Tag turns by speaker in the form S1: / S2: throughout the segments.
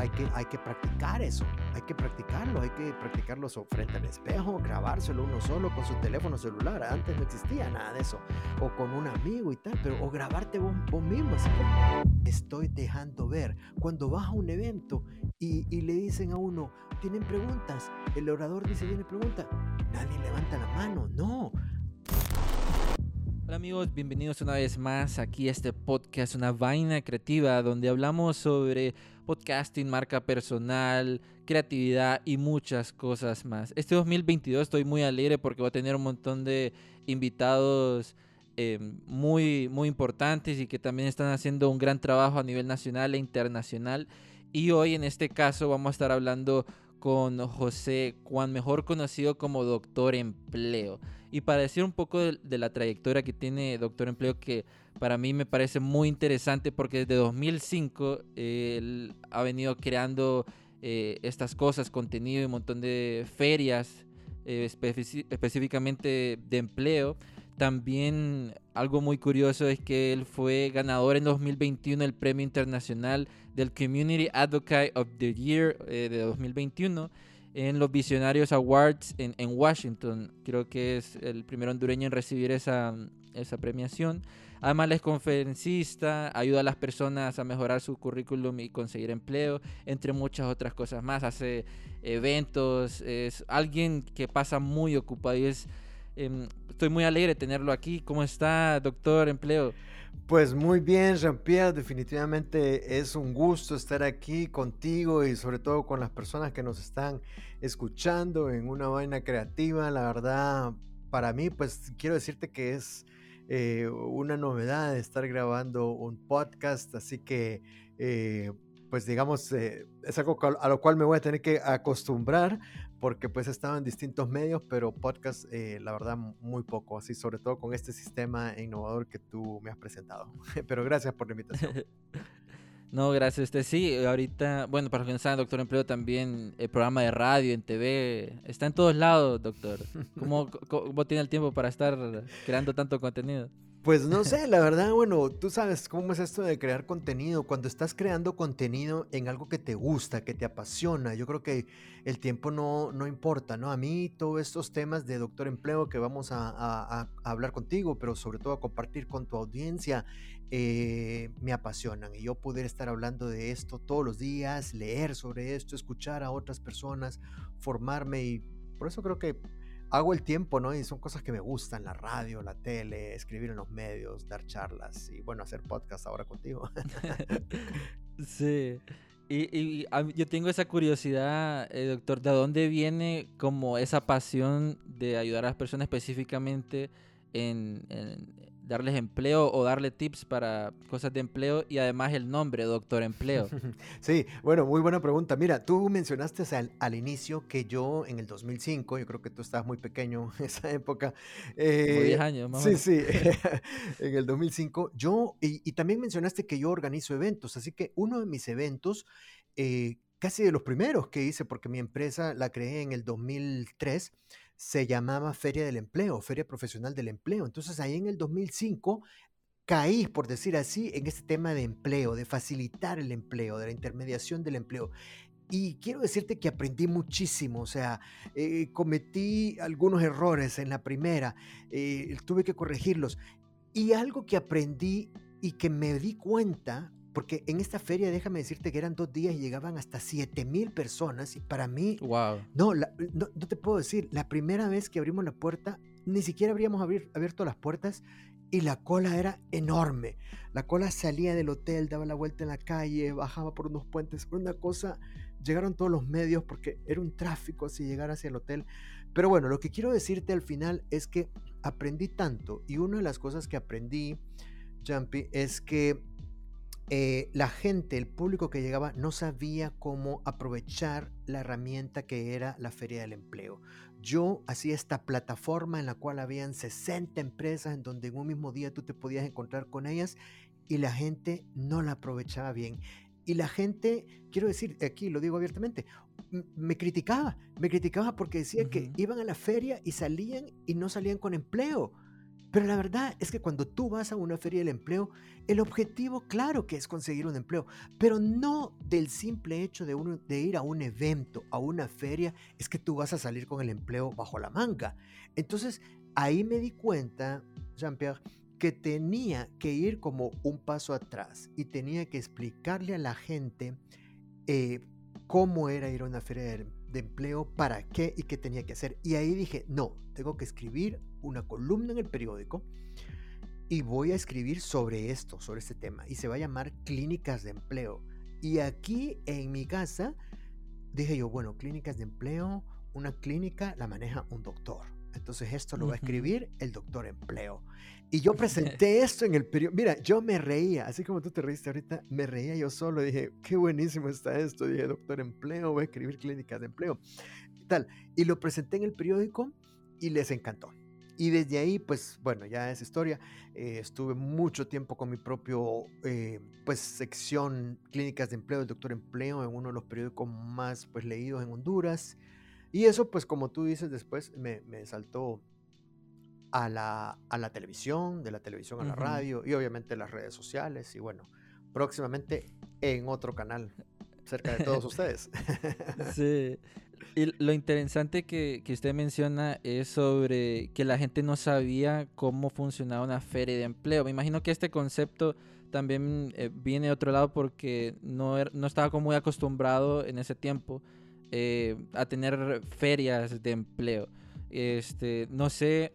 S1: hay que, hay que practicar eso, hay que practicarlo, hay que practicarlo frente al espejo, grabárselo uno solo con su teléfono celular. Antes no existía nada de eso, o con un amigo y tal, pero o grabarte vos, mismo. Así estoy dejando ver. Cuando vas a un evento y, y le dicen a uno, ¿tienen preguntas? El orador dice, ¿tiene pregunta? Nadie levanta la mano, no
S2: Hola amigos, bienvenidos una vez más aquí a este podcast, una vaina creativa, donde hablamos sobre podcasting, marca personal, creatividad y muchas cosas más. Este 2022 estoy muy alegre porque voy a tener un montón de invitados eh, muy, muy importantes y que también están haciendo un gran trabajo a nivel nacional e internacional. Y hoy en este caso vamos a estar hablando con José Juan, mejor conocido como Doctor Empleo. Y para decir un poco de, la trayectoria que tiene Doctor Empleo, que para mí me parece muy interesante porque desde 2005 él ha venido creando eh, estas cosas, contenido y un montón de ferias eh, específicamente de empleo. También algo muy curioso es que él fue ganador en 2021 del Premio Internacional del Community Advocate of the Year eh, de 2021 en los Visionarios Awards en, Washington. Creo que es el primer hondureño en recibir esa, esa premiación. Además, es conferencista, ayuda a las personas a mejorar su currículum y conseguir empleo, entre muchas otras cosas más. Hace eventos, es alguien que pasa muy ocupado y es Em, estoy muy alegre de tenerlo aquí. ¿Cómo está, doctor Empleo?
S1: Pues muy bien, Jean-Pierre, definitivamente es un gusto estar aquí contigo y sobre todo con las personas que nos están escuchando en una vaina creativa. La verdad, para mí, pues quiero decirte que es eh, una novedad estar grabando un podcast, así que, eh, pues digamos, eh, es algo a lo cual me voy a tener que acostumbrar, porque pues he estado en distintos medios, pero podcast, eh, la verdad, muy poco, así sobre todo con este sistema innovador que tú me has presentado. pero gracias por la invitación.
S2: no, gracias a usted. Sí, ahorita, bueno, para los que no saben, Doctor Empleo también, el programa de radio, en TV, está en todos lados, doctor. ¿Cómo, cómo tiene el tiempo para estar creando tanto contenido?
S1: Pues no sé, la verdad, bueno, tú sabes cómo es esto de crear contenido. Cuando estás creando contenido en algo que te gusta, que te apasiona, yo creo que el tiempo no, no importa, ¿no? A mí todos estos temas de doctor empleo que vamos a, hablar contigo, pero sobre todo a compartir con tu audiencia, eh, me apasionan. Y yo poder estar hablando de esto todos los días, leer sobre esto, escuchar a otras personas, formarme y por eso creo que hago el tiempo, ¿no? Y son cosas que me gustan, la radio, la tele, escribir en los medios, dar charlas y bueno, hacer podcast ahora contigo.
S2: sí. Y, yo tengo esa curiosidad, eh, doctor, ¿de dónde viene como esa pasión de ayudar a las personas específicamente en, darles empleo o darle tips para cosas de empleo y además el nombre, doctor empleo.
S1: Sí, bueno, muy buena pregunta. Mira, tú mencionaste al, inicio que yo en el 2005, yo creo que tú estabas muy pequeño en esa época.
S2: Eh, 10 años, más
S1: Sí, sí, en el 2005. Yo, y, también mencionaste que yo organizo eventos, así que uno de mis eventos... Eh, casi de los primeros que hice, porque mi empresa la creé en el 2003, se llamaba Feria del Empleo, Feria Profesional del Empleo. Entonces ahí en el 2005 caí, por decir así, en este tema de empleo, de facilitar el empleo, de la intermediación del empleo. Y quiero decirte que aprendí muchísimo, o sea, eh, cometí algunos errores en la primera, eh, tuve que corregirlos. Y algo que aprendí y que me di cuenta porque en esta feria, déjame decirte que eran dos días y llegaban hasta 7 mil personas. Y para mí,
S2: wow.
S1: no, no, te puedo decir, la primera vez que abrimos la puerta, ni siquiera habríamos abierto las puertas y la cola era enorme. La cola salía del hotel, daba la vuelta en la calle, bajaba por unos puentes, por una cosa. Llegaron todos los medios porque era un tráfico así llegar hacia el hotel. Pero bueno, lo que quiero decirte al final es que aprendí tanto y una de las cosas que aprendí, Jumpy, es que eh, la gente, el público que llegaba, no sabía cómo aprovechar la herramienta que era la Feria del Empleo. Yo hacía esta plataforma en la cual habían 60 empresas en donde en un mismo día tú te podías encontrar con ellas y la gente no la aprovechaba bien. Y la gente, quiero decir, aquí lo digo abiertamente, me criticaba, me criticaba porque decía que iban a la feria y salían y no salían con empleo. Pero la verdad es que cuando tú vas a una feria del empleo, el objetivo, claro que es conseguir un empleo, pero no del simple hecho de, de ir a un evento, a una feria, es que tú vas a salir con el empleo bajo la manga. Entonces, ahí me di cuenta, Jean-Pierre, que tenía que ir como un paso atrás y tenía que explicarle a la gente eh, cómo era ir a una feria de, de empleo, para qué y qué tenía que hacer. Y ahí dije, no, tengo que escribir una columna en el periódico y voy a escribir sobre esto, sobre este tema. Y se va a llamar Clínicas de Empleo. Y aquí en mi casa dije yo, bueno, clínicas de empleo, una clínica la maneja un doctor. Entonces esto lo va a escribir el doctor empleo. Y yo presenté esto en el periódico. Mira, yo me reía, así como tú te reíste ahorita, me reía yo solo. Dije, qué buenísimo está esto. Dije, doctor empleo, voy a escribir clínicas de empleo. Y tal. Y lo presenté en el periódico y les encantó. Y desde ahí, pues bueno, ya es historia. Eh, estuve mucho tiempo con mi propio, eh, pues, sección Clínicas de Empleo, el Doctor Empleo, en uno de los periódicos más, pues, leídos en Honduras. Y eso, pues, como tú dices, después me, me saltó a la, a la televisión, de la televisión a la radio y obviamente las redes sociales. Y bueno, próximamente en otro canal cerca de todos ustedes.
S2: sí. Y lo interesante que, que, usted menciona es sobre que la gente no sabía cómo funcionaba una feria de empleo. Me imagino que este concepto también eh, viene de otro lado porque no, er, no estaba como muy acostumbrado en ese tiempo eh, a tener ferias de empleo. Este, no sé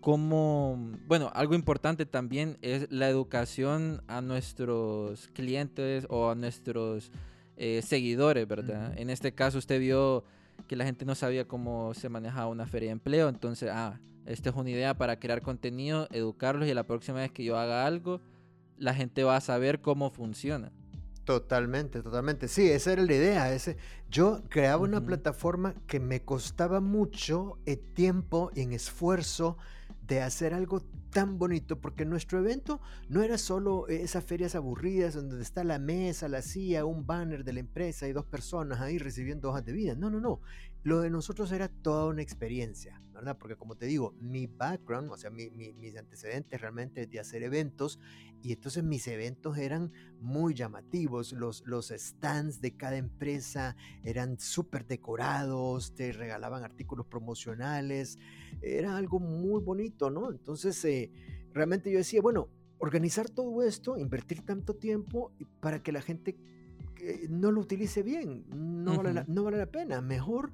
S2: cómo, bueno, algo importante también es la educación a nuestros clientes o a nuestros eh, seguidores, ¿verdad? En este caso usted vio que la gente no sabía cómo se manejaba una feria de empleo, entonces, ah, esta es una idea para crear contenido, educarlos y la próxima vez que yo haga algo, la gente va a saber cómo funciona.
S1: Totalmente, totalmente. Sí, esa era la idea. Ese, yo creaba una plataforma que me costaba mucho en tiempo y en esfuerzo de hacer algo tan bonito, porque nuestro evento no era solo esas ferias aburridas donde está la mesa, la silla, un banner de la empresa y dos personas ahí recibiendo hojas de vida. No, no, no. Lo de nosotros era toda una experiencia, ¿verdad? Porque como te digo, mi background, o sea, mis antecedentes realmente de hacer eventos, y entonces mis eventos eran muy llamativos, los, los stands de cada empresa eran súper decorados, te regalaban artículos promocionales, era algo muy bonito, ¿no? Entonces, eh, realmente yo decía, bueno, organizar todo esto, invertir tanto tiempo para que la gente eh, no lo utilice bien, no, vale la, no vale la pena, mejor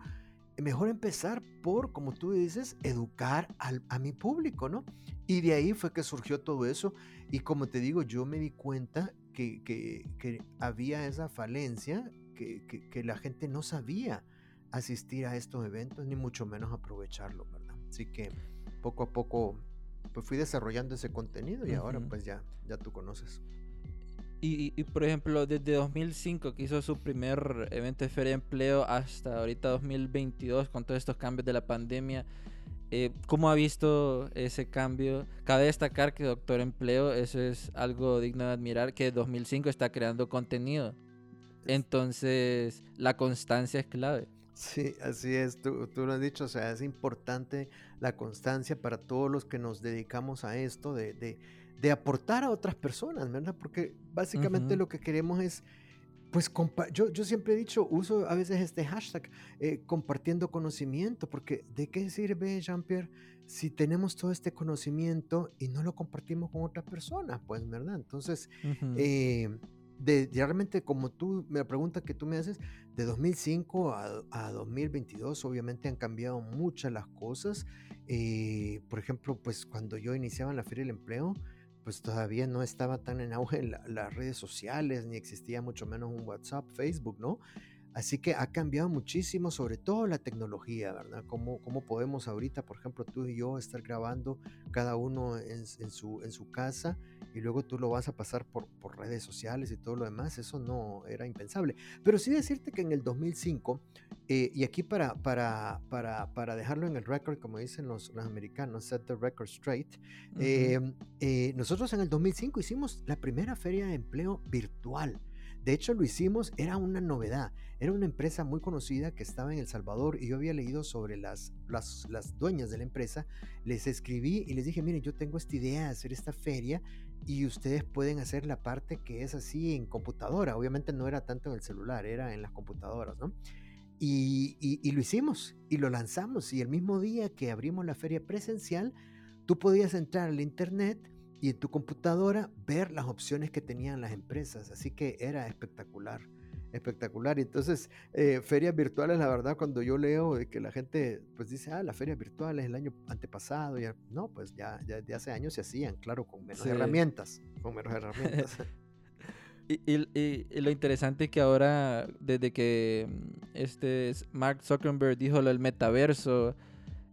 S1: mejor empezar por, como tú dices, educar al, a mi público, ¿no? Y de ahí fue que surgió todo eso. Y como te digo, yo me di cuenta que, que, que había esa falencia, que, que, la gente no sabía asistir a estos eventos, ni mucho menos aprovecharlo, ¿verdad? Así que poco a poco pues fui desarrollando ese contenido y ahora pues ya, ya tú conoces.
S2: Y, por ejemplo, desde 2005 que hizo su primer evento de feria de empleo hasta ahorita 2022 con todos estos cambios de la pandemia, eh, ¿cómo ha visto ese cambio? Cabe destacar que Doctor Empleo, eso es algo digno de admirar, que 2005 está creando contenido. Entonces, la constancia es clave.
S1: Sí, así es, tú, tú, lo has dicho, o sea, es importante la constancia para todos los que nos dedicamos a esto de, de de aportar a otras personas, ¿verdad? Porque básicamente lo que queremos es, pues, yo, yo siempre he dicho, uso a veces este hashtag, eh, compartiendo conocimiento, porque ¿de qué sirve, Jean-Pierre, si tenemos todo este conocimiento y no lo compartimos con otras personas? Pues, ¿verdad? Entonces, eh, de, realmente como tú, me la pregunta que tú me haces, de 2005 a, a 2022 obviamente han cambiado muchas las cosas. Eh, por ejemplo, pues cuando yo iniciaba en la Feria del Empleo, pues todavía no estaba tan en auge en las redes sociales, ni existía mucho menos un WhatsApp, Facebook, ¿no? Así que ha cambiado muchísimo, sobre todo la tecnología, ¿verdad? ¿Cómo, cómo podemos ahorita, por ejemplo, tú y yo estar grabando cada uno en, su, en su casa y luego tú lo vas a pasar por, por, redes sociales y todo lo demás? Eso no era impensable. Pero sí decirte que en el 2005, eh, y aquí para, para, para, para, dejarlo en el record, como dicen los, los americanos, set the record straight, eh, eh, nosotros en el 2005 hicimos la primera feria de empleo virtual De hecho, lo hicimos, era una novedad. Era una empresa muy conocida que estaba en El Salvador y yo había leído sobre las, las, las dueñas de la empresa. Les escribí y les dije, miren, yo tengo esta idea de hacer esta feria y ustedes pueden hacer la parte que es así en computadora. Obviamente no era tanto en el celular, era en las computadoras, ¿no? Y, y, lo hicimos y lo lanzamos. Y el mismo día que abrimos la feria presencial, tú podías entrar al internet y en tu computadora ver las opciones que tenían las empresas. Así que era espectacular, espectacular. Entonces, eh, ferias virtuales, la verdad, cuando yo leo de que la gente pues dice, ah, las ferias virtuales el año antepasado, ya, no, pues ya, ya de hace años se hacían, claro, con menos herramientas, con menos herramientas.
S2: Y, y, lo interesante es que ahora, desde que mm, este Mark Zuckerberg dijo lo del metaverso,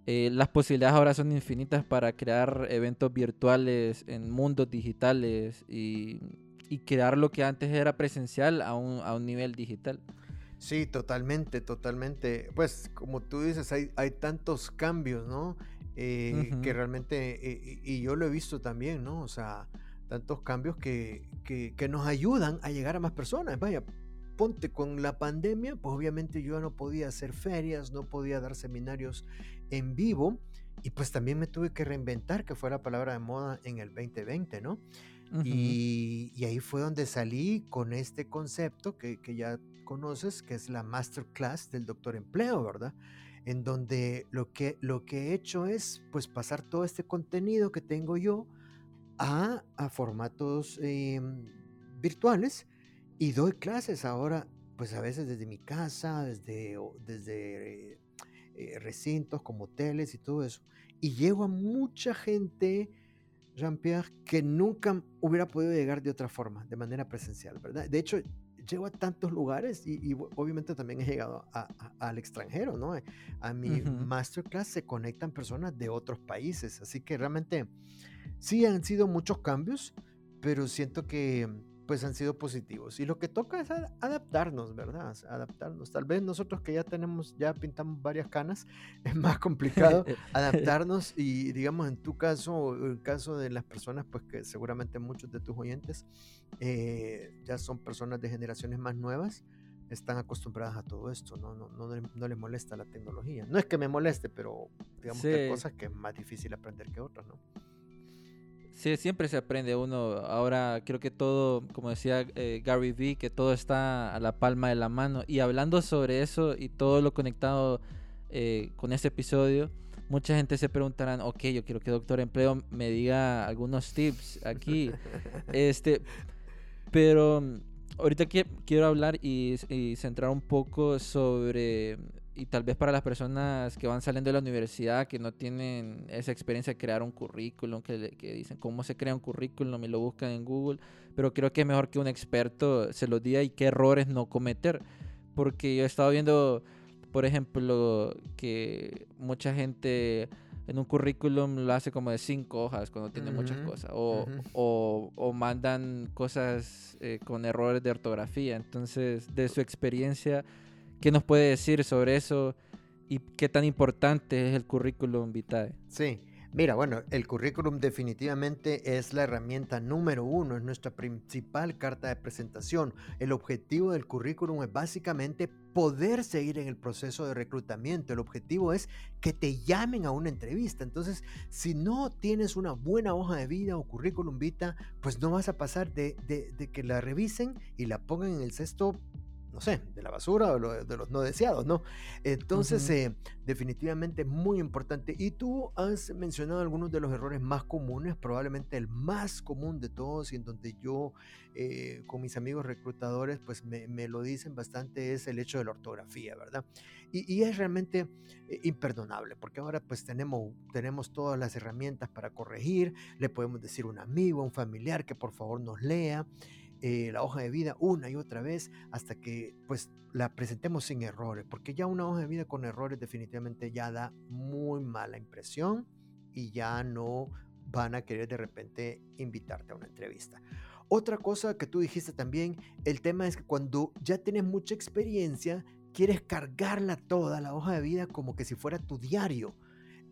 S2: eh, las posibilidades ahora son infinitas para crear eventos virtuales en mundos digitales y, y crear lo que antes era presencial a un, a un nivel digital.
S1: Sí, totalmente, totalmente. Pues como tú dices, hay, hay tantos cambios, ¿no? Eh, que realmente, eh, y yo lo he visto también, ¿no? O sea, tantos cambios que, que, nos ayudan a llegar a más personas. Vaya, ponte con la pandemia, pues obviamente yo no podía hacer ferias, no podía dar seminarios en vivo y pues también me tuve que reinventar, que fue la palabra de moda en el 2020, ¿no? y, y, ahí fue donde salí con este concepto que, que, ya conoces, que es la masterclass del doctor empleo, ¿verdad? En donde lo que, lo que he hecho es pues pasar todo este contenido que tengo yo, a, formatos em, virtuales y doy clases ahora, pues a veces desde mi casa, desde, desde eh, recintos como hoteles y todo eso. Y llego a mucha gente, Jean-Pierre, que nunca hubiera podido llegar de otra forma, de manera presencial, ¿verdad? De hecho, llego a tantos lugares y, obviamente también he llegado al extranjero, ¿no? A mi masterclass se conectan personas de otros países, así que realmente Sí han sido muchos cambios, pero siento que pues han sido positivos. Y lo que toca es adaptarnos, ¿verdad? Adaptarnos. Tal vez nosotros que ya tenemos, ya pintamos varias canas, es más complicado adaptarnos y digamos en tu caso, o en el caso de las personas, pues que seguramente muchos de tus oyentes eh, ya son personas de generaciones más nuevas, están acostumbradas a todo esto, ¿no? No, no, no les molesta la tecnología. No es que me moleste, pero digamos que hay cosas que es más difícil aprender que otras, ¿no?
S2: Sí, siempre se aprende uno. Ahora creo que todo, como decía eh, Gary Vee, que todo está a la palma de la mano. Y hablando sobre eso y todo lo conectado eh, con este episodio, mucha gente se preguntarán, ok, yo quiero que Doctor Empleo me diga algunos tips aquí. este, pero mm, ahorita quiero hablar y, y centrar un poco sobre y tal vez para las personas que van saliendo de la universidad, que no tienen esa experiencia de crear un currículum, que, que, dicen cómo se crea un currículum y lo buscan en Google, pero creo que es mejor que un experto se los diga y qué errores no cometer. Porque yo he estado viendo, por ejemplo, que mucha gente en un currículum lo hace como de cinco hojas cuando tiene muchas cosas, o, o, o mandan cosas eh, con errores de ortografía. Entonces, de su experiencia ¿Qué nos puede decir sobre eso y qué tan importante es el currículum vitae?
S1: Sí, mira, bueno, el currículum definitivamente es la herramienta número uno, es nuestra principal carta de presentación. El objetivo del currículum es básicamente poder seguir en el proceso de reclutamiento. El objetivo es que te llamen a una entrevista. Entonces, si no tienes una buena hoja de vida o currículum vita, pues no vas a pasar de, de que la revisen y la pongan en el cesto no sé, de la basura o de los no deseados, ¿no? Entonces, eh, definitivamente muy importante. Y tú has mencionado algunos de los errores más comunes, probablemente el más común de todos y en donde yo eh, con mis amigos reclutadores, pues me, lo dicen bastante, es el hecho de la ortografía, ¿verdad? Y, es realmente eh, imperdonable, porque ahora pues tenemos, tenemos todas las herramientas para corregir, le podemos decir a un amigo, a un familiar que por favor nos lea. Eh, la hoja de vida una y otra vez hasta que pues la presentemos sin errores, porque ya una hoja de vida con errores definitivamente ya da muy mala impresión y ya no van a querer de repente invitarte a una entrevista. Otra cosa que tú dijiste también, el tema es que cuando ya tienes mucha experiencia, quieres cargarla toda la hoja de vida como que si fuera tu diario.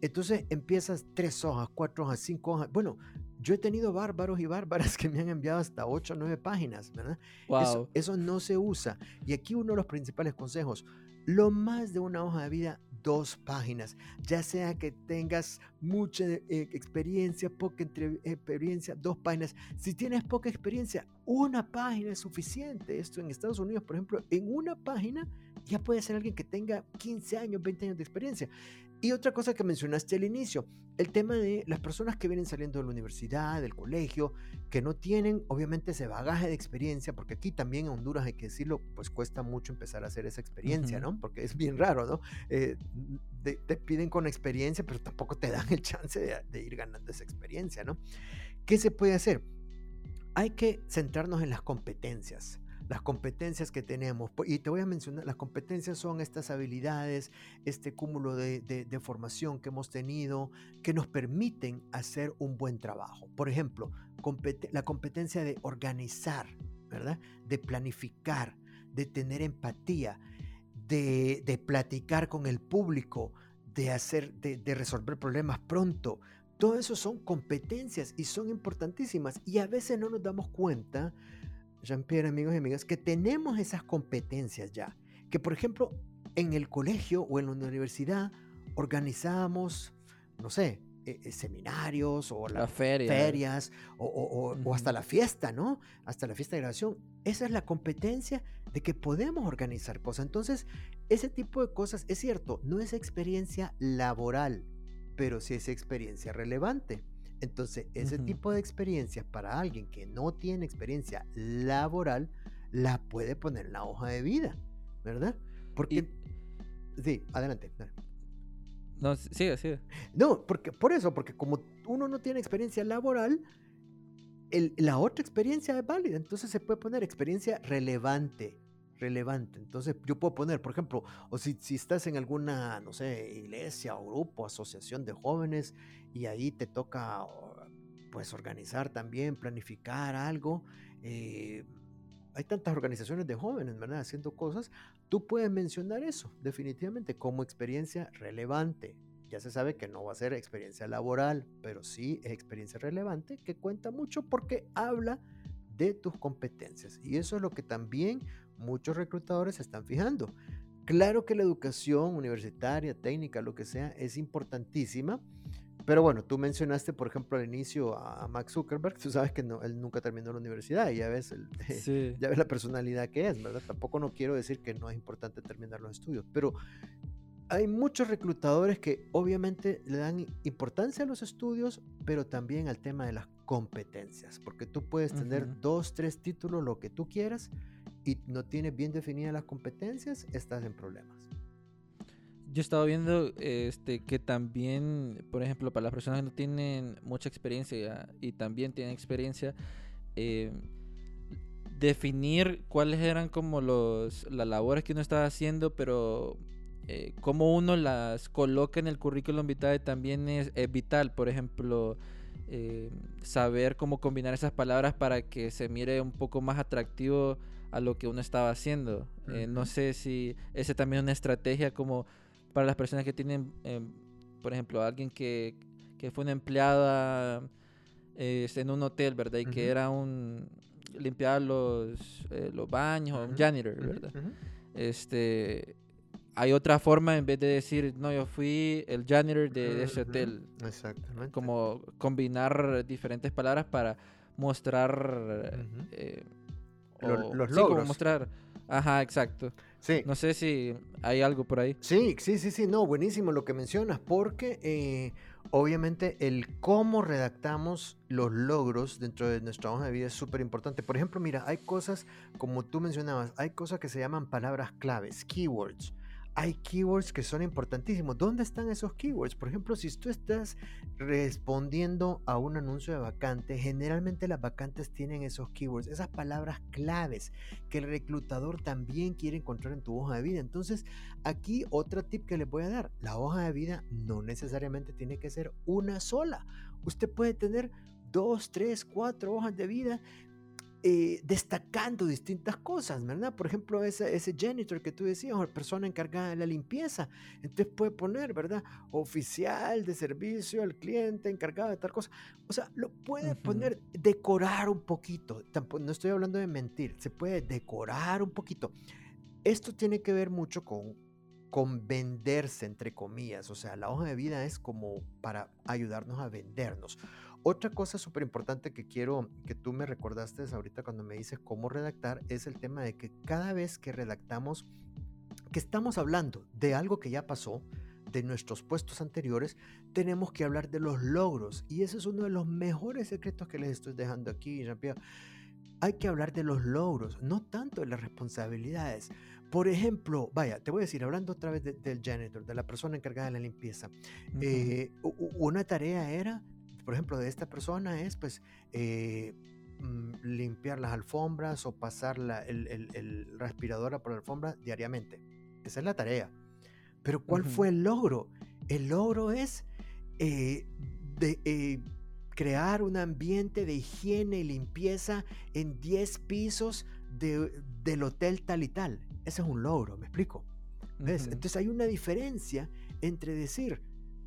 S1: Entonces empiezas tres hojas, cuatro hojas, cinco hojas. Bueno, yo he tenido bárbaros y bárbaras que me han enviado hasta ocho o nueve páginas, ¿verdad? Eso, eso no se usa. Y aquí uno de los principales consejos, lo más de una hoja de vida dos páginas, ya sea que tengas mucha eh, experiencia, poca experiencia, dos páginas. Si tienes poca experiencia, una página es suficiente. Esto en Estados Unidos, por ejemplo, en una página ya puede ser alguien que tenga 15 años, 20 años de experiencia. Y otra cosa que mencionaste al inicio, el tema de las personas que vienen saliendo de la universidad, del colegio, que no tienen obviamente ese bagaje de experiencia, porque aquí también en Honduras hay que decirlo, pues cuesta mucho empezar a hacer esa experiencia, ¿no? Porque es bien raro, ¿no? Eh, te, piden con experiencia, pero tampoco te dan el chance de, de ir ganando esa experiencia, ¿no? ¿Qué se puede hacer? Hay que centrarnos en las competencias las competencias que tenemos. Y te voy a mencionar, las competencias son estas habilidades, este cúmulo de, formación que hemos tenido, que nos permiten hacer un buen trabajo. Por ejemplo, la competencia de organizar, ¿verdad? De planificar, de tener empatía, de, de platicar con el público, de, hacer, de, de resolver problemas pronto. Todo eso son competencias y son importantísimas y a veces no nos damos cuenta Jean-Pierre, amigos y amigas, que tenemos esas competencias ya. Que, por ejemplo, en el colegio o en la universidad organizamos, no sé, eh, eh, seminarios o las ferias o, hasta la fiesta, ¿no? Hasta la fiesta de graduación. Esa es la competencia de que podemos organizar cosas. Entonces, ese tipo de cosas, es cierto, no es experiencia laboral, pero sí es experiencia relevante. Entonces, ese tipo de experiencias para alguien que no tiene experiencia laboral, la puede poner en la hoja de vida, ¿verdad? Porque... Sí, adelante.
S2: No, sigue, sigue.
S1: No, porque, por eso, porque como uno no tiene experiencia laboral, la otra experiencia es válida. Entonces se puede poner experiencia relevante relevante. Entonces yo puedo poner, por ejemplo, o si, si, estás en alguna, no sé, iglesia o grupo, asociación de jóvenes y ahí te toca pues organizar también, planificar algo. Eh, hay tantas organizaciones de jóvenes, ¿verdad? Haciendo cosas. Tú puedes mencionar eso definitivamente como experiencia relevante. Ya se sabe que no va a ser experiencia laboral, pero sí es experiencia relevante que cuenta mucho porque habla de tus competencias. Y eso es lo que también muchos reclutadores se están fijando. Claro que la educación universitaria, técnica, lo que sea, es importantísima. Pero bueno, tú mencionaste, por ejemplo, al inicio a Max Zuckerberg. Tú sabes que no, él nunca terminó la universidad y ya ves, el, ya ves la personalidad que es, ¿verdad? Tampoco no quiero decir que no es importante terminar los estudios, pero hay muchos reclutadores que obviamente le dan importancia a los estudios, pero también al tema de las competencias, porque tú puedes tener dos, tres títulos, lo que tú quieras, y no tienes bien definidas las competencias, estás en problemas.
S2: Yo he estado viendo este, que también, por ejemplo, para las personas que no tienen mucha experiencia y también tienen experiencia, eh, definir cuáles eran como los, las labores que uno estaba haciendo, pero eh, cómo uno las coloca en el currículum vitae también es, vital. Por ejemplo, eh, saber cómo combinar esas palabras para que se mire un poco más atractivo a lo que uno estaba haciendo. Eh, no sé si ese también es una estrategia como para las personas que tienen, em, por ejemplo, alguien que, que fue una empleada en un hotel, ¿verdad? Y que era un limpiar los, los baños, un janitor, ¿verdad? Este, hay otra forma en vez de decir, no, yo fui el janitor de, ese hotel.
S1: Exactamente.
S2: Como combinar diferentes palabras para mostrar
S1: eh, los, logros.
S2: mostrar. Ajá, exacto. Sí. No sé si hay algo por ahí.
S1: Sí, sí, sí, sí, no, buenísimo lo que mencionas, porque eh, obviamente el cómo redactamos los logros dentro de nuestra hoja de vida es súper importante. Por ejemplo, mira, hay cosas, como tú mencionabas, hay cosas que se llaman palabras claves, keywords hay keywords que son importantísimos. ¿Dónde están esos keywords? Por ejemplo, si tú estás respondiendo a un anuncio de vacante, generalmente las vacantes tienen esos keywords, esas palabras claves que el reclutador también quiere encontrar en tu hoja de vida. Entonces, aquí otro tip que les voy a dar, la hoja de vida no necesariamente tiene que ser una sola. Usted puede tener dos, tres, cuatro hojas de vida eh, destacando distintas cosas, ¿verdad? Por ejemplo, ese, ese janitor que tú decías, o persona encargada de la limpieza. Entonces puede poner, ¿verdad? Oficial de servicio al cliente encargado de tal cosa. O sea, lo puede poner, decorar un poquito. Tampoco, no estoy hablando de mentir, se puede decorar un poquito. Esto tiene que ver mucho con, con venderse, entre comillas. O sea, la hoja de vida es como para ayudarnos a vendernos. Otra cosa súper importante que quiero que tú me recordaste ahorita cuando me dices cómo redactar es el tema de que cada vez que redactamos, que estamos hablando de algo que ya pasó, de nuestros puestos anteriores, tenemos que hablar de los logros. Y ese es uno de los mejores secretos que les estoy dejando aquí, Jean-Pierre. Hay que hablar de los logros, no tanto de las responsabilidades. Por ejemplo, vaya, te voy a decir, hablando otra vez del janitor, de la persona encargada de la limpieza, eh, una tarea era por ejemplo, de esta persona es pues eh, mm, limpiar las alfombras o pasar el, el, respirador por la alfombra diariamente. Esa es la tarea. Pero ¿cuál fue el logro? El logro es eh, de, eh, crear un ambiente de higiene y limpieza en 10 pisos del hotel tal y tal. Ese es un logro, ¿me explico? Entonces hay una diferencia entre decir,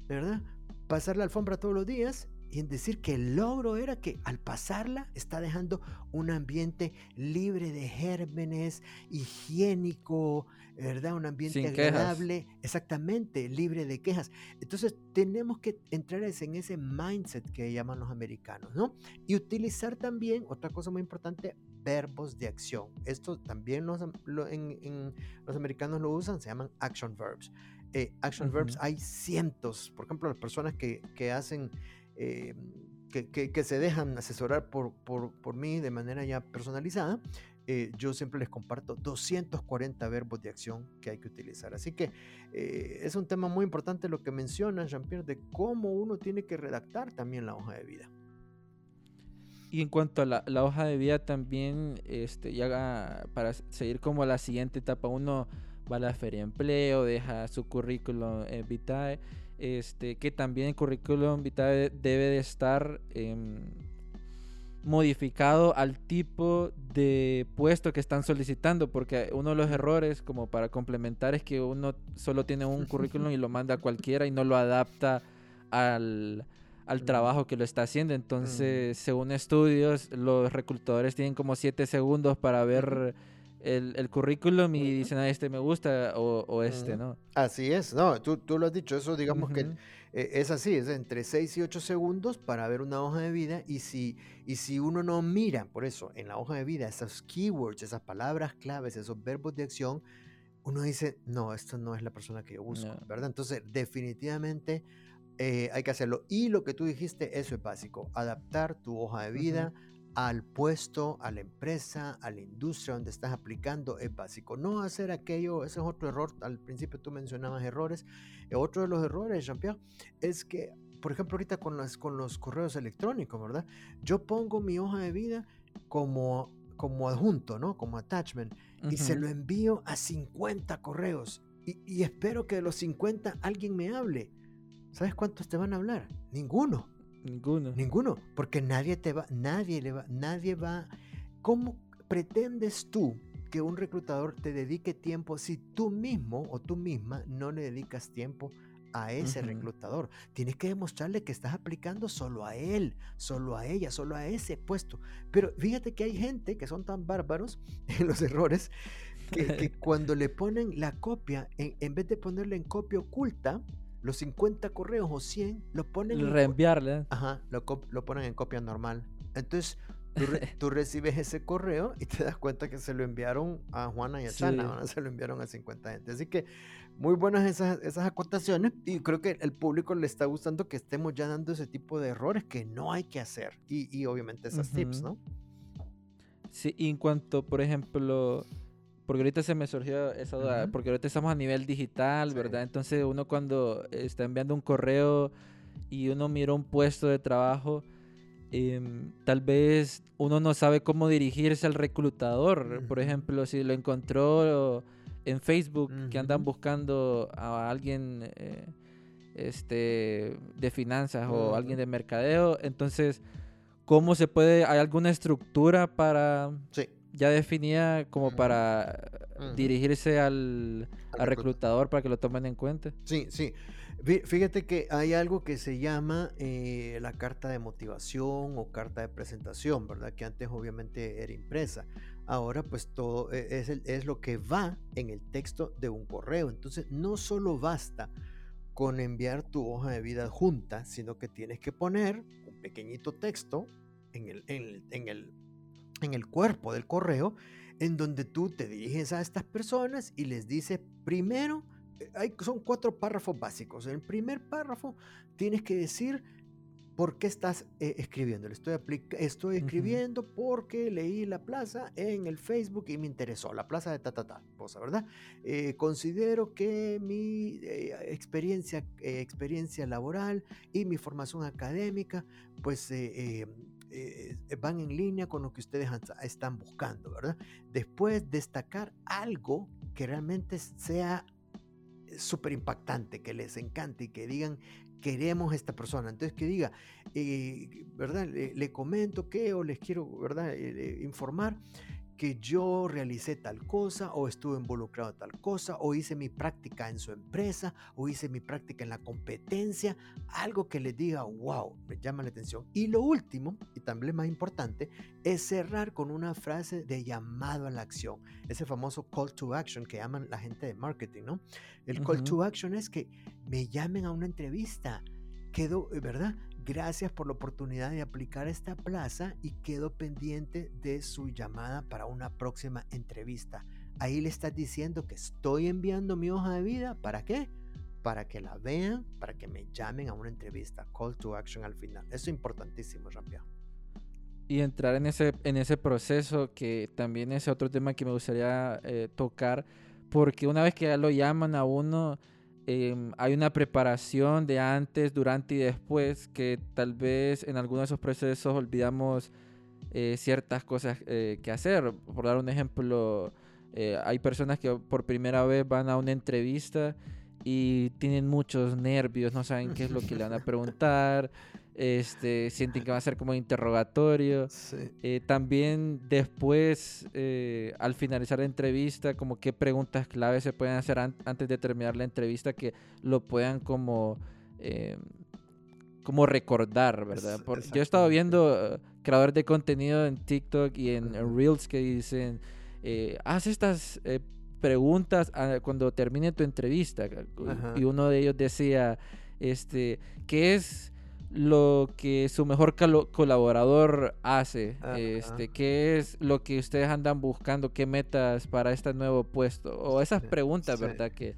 S1: ¿verdad? Pasar la alfombra todos los días y en decir que el logro era que al pasarla está dejando un ambiente libre de gérmenes, higiénico, ¿verdad? Un ambiente agradable, exactamente, libre de quejas. Entonces tenemos que entrar en ese mindset que llaman los americanos, ¿no? Y utilizar también, otra cosa muy importante, verbos de acción. Esto también los, en, los americanos lo usan, se llaman action verbs. Eh, action verbs hay cientos, por ejemplo, las personas que, que hacen eh, que, se dejan asesorar por, por, mí de manera ya personalizada, eh, yo siempre les comparto 240 verbos de acción que hay que utilizar. Así que eh, es un tema muy importante lo que menciona Jean-Pierre de cómo uno tiene que redactar también la hoja de vida.
S2: Y en cuanto a la, la hoja de vida también, este, ya para seguir como a la siguiente etapa, uno va a la feria de empleo, deja su currículum vitae este, que también el currículum vitae debe de estar em, modificado al tipo de puesto que están solicitando, porque uno de los errores, como para complementar, es que uno solo tiene un currículum y lo manda a cualquiera y no lo adapta al, al trabajo que lo está haciendo. Entonces, según estudios, los reclutadores tienen como 7 segundos para ver el, el currículum y dicen, ah, este me gusta o, este, ¿no?
S1: Así es, no, tú, tú, lo has dicho, eso digamos que eh, es así, es entre 6 y 8 segundos para ver una hoja de vida y si, y si uno no mira, por eso, en la hoja de vida, esas keywords, esas palabras claves, esos verbos de acción, uno dice, no, esto no es la persona que yo busco, ¿verdad? Entonces, definitivamente eh, hay que hacerlo. Y lo que tú dijiste, eso es básico, adaptar tu hoja de vida al puesto, a la empresa, a la industria donde estás aplicando es básico. No hacer aquello, ese es otro error. Al principio tú mencionabas errores. Eh, otro de los errores, Jean-Pierre, es que, por ejemplo, ahorita con, las, con los correos electrónicos, ¿verdad? Yo pongo mi hoja de vida como, como adjunto, ¿no? Como attachment. Y se lo envío a 50 correos. Y, y espero que de los 50 alguien me hable. ¿Sabes cuántos te van a hablar? Ninguno.
S2: Ninguno.
S1: Ninguno, porque nadie te va, nadie le va, nadie va. ¿Cómo pretendes tú que un reclutador te dedique tiempo si tú mismo o tú misma no le dedicas tiempo a ese reclutador? Tienes que demostrarle que estás aplicando solo a él, solo a ella, solo a ese puesto. Pero fíjate que hay gente que son tan bárbaros en los errores que, cuando le ponen la copia, en, en vez de ponerle en copia oculta, los 50 correos o 100 lo ponen
S2: reenviarle
S1: ajá lo, lo, ponen en copia normal. Entonces tú, recibes ese correo y te das cuenta que se lo enviaron a Juana y a Chana se lo enviaron a 50 gente. Así que muy buenas esas, esas acotaciones y creo que el público le está gustando que estemos ya dando ese tipo de errores que no hay que hacer y, y obviamente esas tips no
S2: sí y en cuanto por ejemplo porque ahorita se me surgió esa duda, porque ahorita estamos a nivel digital, ¿verdad? Entonces uno cuando está enviando un correo y uno mira un puesto de trabajo, em, tal vez uno no sabe cómo dirigirse al reclutador. Por ejemplo, si lo encontró en Facebook, que andan buscando a alguien eh, este, de finanzas o alguien de mercadeo, entonces ¿cómo se puede, hay alguna estructura para,
S1: Sí.
S2: Ya definida como para dirigirse al,
S1: Al
S2: al
S1: recluta-
S2: reclutador para que lo tomen en cuenta?
S1: Sí, sí. Fí- Fíjate que hay algo que se llama eh, la carta de motivación o carta de presentación, ¿verdad? Que antes obviamente era impresa. Ahora pues todo e- es, el- es lo que va en el texto de un correo. Entonces no solo basta con enviar tu hoja de vida junta, sino que tienes que poner un pequeñito texto en el, en el, en el, en el cuerpo del correo, en donde tú te diriges a estas personas y les dices, primero, eh, hay, son cuatro párrafos básicos. En el primer párrafo tienes que decir por qué estás eh, escribiendo. Le Estoy, estoy escribiendo porque leí La Plaza en el Facebook y me interesó. La Plaza de ta, ta, ta, cosa, ¿verdad? Eh, considero que mi eh, experiencia, eh, experiencia laboral y mi formación académica, pues eh, eh, eh, van en línea con lo que ustedes están buscando, ¿verdad? Después destacar algo que realmente sea súper impactante, que les encante y que digan queremos esta persona. Entonces que diga, eh, ¿verdad? Le, comento que o les quiero, ¿verdad? Eh, eh, informar que yo realicé tal cosa o estuve involucrado en tal cosa o hice mi práctica en su empresa o hice mi práctica en la competencia, algo que les diga, wow, me llama la atención. Y lo último, y también más importante, es cerrar con una frase de llamado a la acción, ese famoso call to action que llaman la gente de marketing, ¿no? El call
S2: Ujú.
S1: to action es que me llamen a una entrevista. Quedo, eh, ¿verdad? Gracias por la oportunidad de aplicar esta plaza y quedo pendiente de su llamada para una próxima entrevista. Ahí le estás diciendo que estoy enviando mi hoja de vida. ¿Para qué? Para que la vean, para que me llamen a una entrevista. Call to action al final. Eso es importantísimo, Rampión.
S2: Y entrar en ese, en ese proceso, que también es otro tema que me gustaría eh, tocar, porque una vez que ya lo llaman a uno, em, hay una preparación de antes, durante y después, que tal vez en algunos de esos procesos olvidamos eh, ciertas cosas eh, que hacer. Por dar un ejemplo, eh, hay personas que por primera vez van a una entrevista y tienen muchos nervios, no saben qué es lo que le van a preguntar, este, sienten que va a ser como interrogatorio.
S1: Sí.
S2: Eh, también después, eh, al finalizar la entrevista, como qué preguntas clave se pueden hacer an- antes de terminar la entrevista que lo puedan como, eh, como recordar, ¿verdad? Yo he estado viendo creadores de contenido en TikTok y en. Reels que dicen, haz estas preguntas ah, cuando termine tu entrevista.
S1: Ajá.
S2: Y uno de ellos decía, este, ¿qué es lo que su mejor colaborador hace? Este, ¿Qué es lo que ustedes andan buscando? ¿Qué metas para este nuevo puesto? O esas preguntas,
S1: sí.
S2: ¿verdad? Que,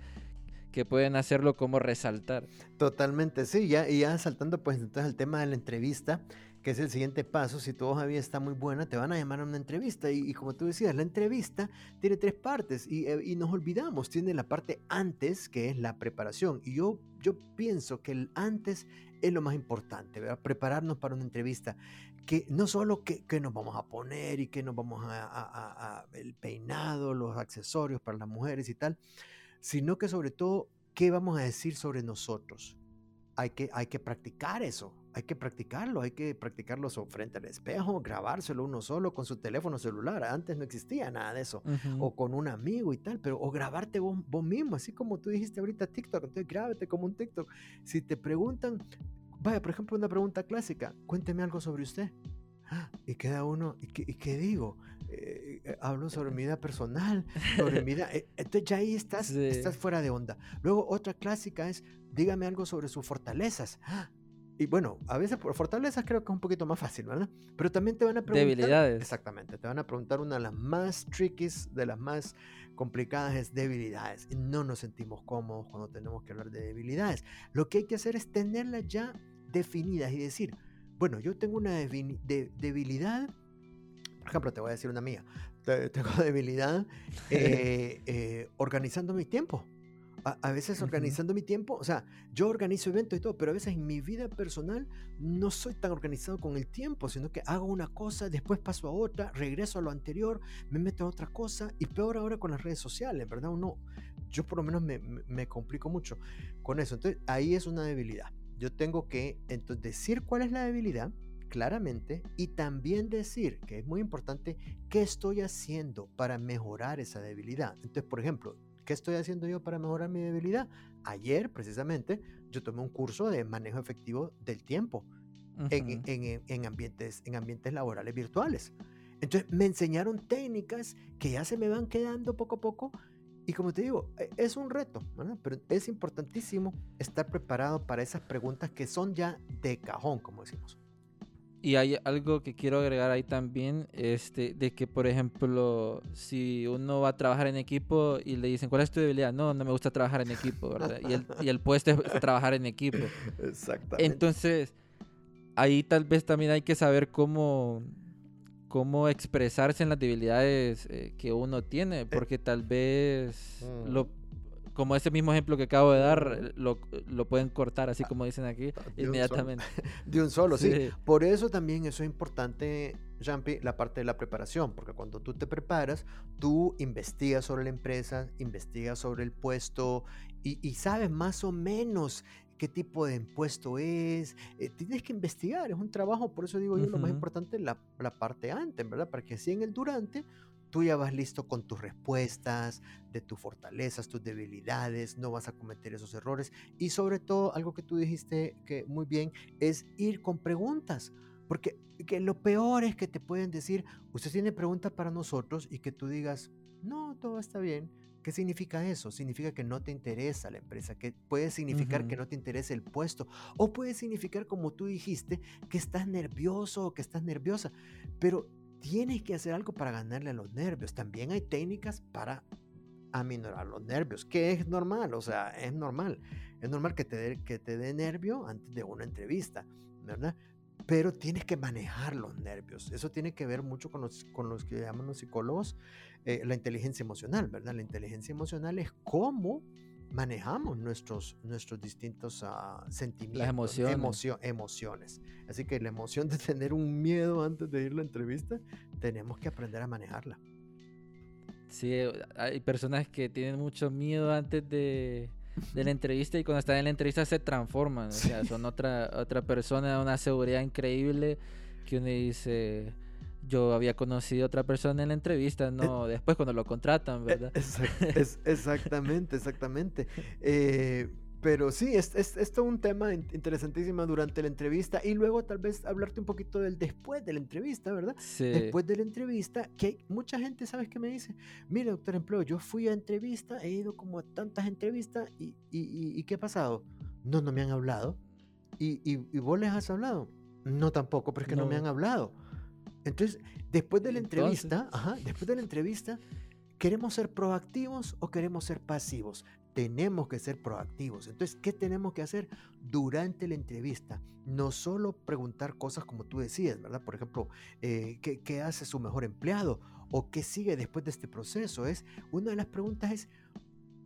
S2: que pueden hacerlo como resaltar.
S1: Totalmente, sí, ya, y ya saltando pues entonces al tema de la entrevista, que es el siguiente paso, si tu hoja está muy buena, te van a llamar a una entrevista y, y como tú decías, la entrevista tiene tres partes y, eh, y nos olvidamos, tiene la parte antes, que es la preparación, y yo, yo pienso que el antes es lo más importante. Prepararnos para una entrevista, que no solo que, que nos vamos a poner y que nos vamos a- a- el peinado, los accesorios para las mujeres y tal, sino que sobre todo, ¿qué vamos a decir sobre nosotros? Hay que, hay que practicar eso, hay que practicarlo, hay que practicarlo frente al espejo, grabárselo uno solo con su teléfono celular. Antes no existía nada de eso. O con un amigo y tal, pero o grabarte vos, vos mismo, así como tú dijiste ahorita TikTok, entonces grábate como un TikTok. Si te preguntan, vaya, por ejemplo, una pregunta clásica, cuénteme algo sobre usted. Ah, Y queda uno, ¿y qué, y qué digo? Eh, eh, hablo sobre mi vida personal, sobre mi vida. eh, Entonces ya ahí estás,
S2: Sí.
S1: estás fuera de onda. Luego otra clásica es, dígame algo sobre sus fortalezas. Y bueno, a veces por fortalezas creo que es un poquito más fácil, ¿verdad? Pero también te van a preguntar...
S2: Debilidades.
S1: Exactamente, te van a preguntar una de las más trickies, de las más complicadas es debilidades. Y no nos sentimos cómodos cuando tenemos que hablar de debilidades. Lo que hay que hacer es tenerlas ya definidas y decir, bueno, yo tengo una de- debilidad, por ejemplo, te voy a decir una mía, te- tengo debilidad eh, eh, organizando mi tiempo. A, a veces organizando mi tiempo, o sea, yo organizo eventos y todo, pero a veces en mi vida personal no soy tan organizado con el tiempo, sino que hago una cosa, después paso a otra, regreso a lo anterior, me meto a otra cosa y peor ahora con las redes sociales, ¿verdad? Uno, yo por lo menos me, me- me complico mucho con eso. Entonces, ahí es una debilidad. Yo tengo que entonces decir cuál es la debilidad, claramente y también decir, que es muy importante, qué estoy haciendo para mejorar esa debilidad. Entonces, por ejemplo, ¿qué estoy haciendo yo para mejorar mi debilidad? Ayer, precisamente, yo tomé un curso de manejo efectivo del tiempo en, ambientes, en ambientes laborales virtuales. Entonces, me enseñaron técnicas que ya se me van quedando poco a poco. Y como te digo, e, es un reto, pero es importantísimo estar preparado para esas preguntas que son ya de cajón, como decimos.
S2: Y hay algo que quiero agregar ahí también, este, de que, por ejemplo, si uno va a trabajar en equipo y le dicen, ¿cuál es tu debilidad? No, no me gusta trabajar en equipo, ¿verdad? Y el, y el puesto es trabajar en equipo. Exactamente. Entonces, ahí tal vez también hay que saber cómo, cómo expresarse en las debilidades eh, que uno tiene, eh, porque tal vez mm. lo como ese mismo ejemplo que acabo de dar, lo, lo pueden cortar, así como dicen aquí, inmediatamente.
S1: de un solo, sí. Por eso también eso es importante, Jampi, la parte de la preparación, porque cuando tú te preparas, tú investigas sobre la empresa, investigas sobre el puesto y, y sabes más o menos qué tipo de impuesto es. Eh, tienes que investigar, es un trabajo, por eso digo yo, lo más importante es la, la, parte antes, ¿verdad? Para que así en el durante tú ya vas listo con tus respuestas, de tus fortalezas, tus debilidades, no vas a cometer esos errores. Y sobre todo, algo que tú dijiste que muy bien, es ir con preguntas. Porque que lo peor es que te pueden decir, usted tiene preguntas para nosotros y que tú digas, no, todo está bien. ¿Qué significa eso? Significa que no te interesa la empresa, que puede significar que no te interesa el puesto, o puede significar, como tú dijiste, que estás nervioso o que estás nerviosa. Pero tienes que hacer algo para ganarle a los nervios. También hay técnicas para aminorar los nervios, que es normal, o sea, es normal. Es normal que te dé, que te dé nervio antes de una entrevista, ¿verdad? Pero tienes que manejar los nervios. Eso tiene que ver mucho con los, con los que llaman los psicólogos eh, la inteligencia emocional, ¿verdad? La inteligencia emocional es cómo manejamos nuestros, nuestros distintos uh, sentimientos, Las emociones. emociones. Así que la emoción de tener un miedo antes de ir a la entrevista, tenemos que aprender a manejarla.
S2: Sí, hay personas que tienen mucho miedo antes de, de la entrevista y cuando están en la entrevista se transforman. O sea, son otra, otra persona, una seguridad increíble que uno dice yo había conocido a otra persona en la entrevista, no después cuando lo contratan, e, ¿verdad?
S1: es, exactamente, exactamente. Eh, pero sí, es, es, todo un tema interesantísimo durante la entrevista y luego tal vez hablarte un poquito del después de la entrevista, ¿verdad? Sí. Después de la entrevista, que mucha gente, ¿sabes qué me dice? Mire, doctor Empleo, yo fui a entrevista, he ido como a tantas entrevistas y, y, y, ¿qué ha pasado? No, no me han hablado. ¿Y, y, vos les has hablado? No tampoco, pero es que no me han hablado. Entonces, después de la entrevista, después de la entrevista, ¿queremos ser proactivos o queremos ser pasivos? Tenemos que ser proactivos. Entonces, ¿qué tenemos que hacer durante la entrevista? No solo preguntar cosas como tú decías, ¿verdad? Por ejemplo, eh, ¿qué, ¿qué, hace su mejor empleado? ¿O qué sigue después de este proceso? Es, una de las preguntas es,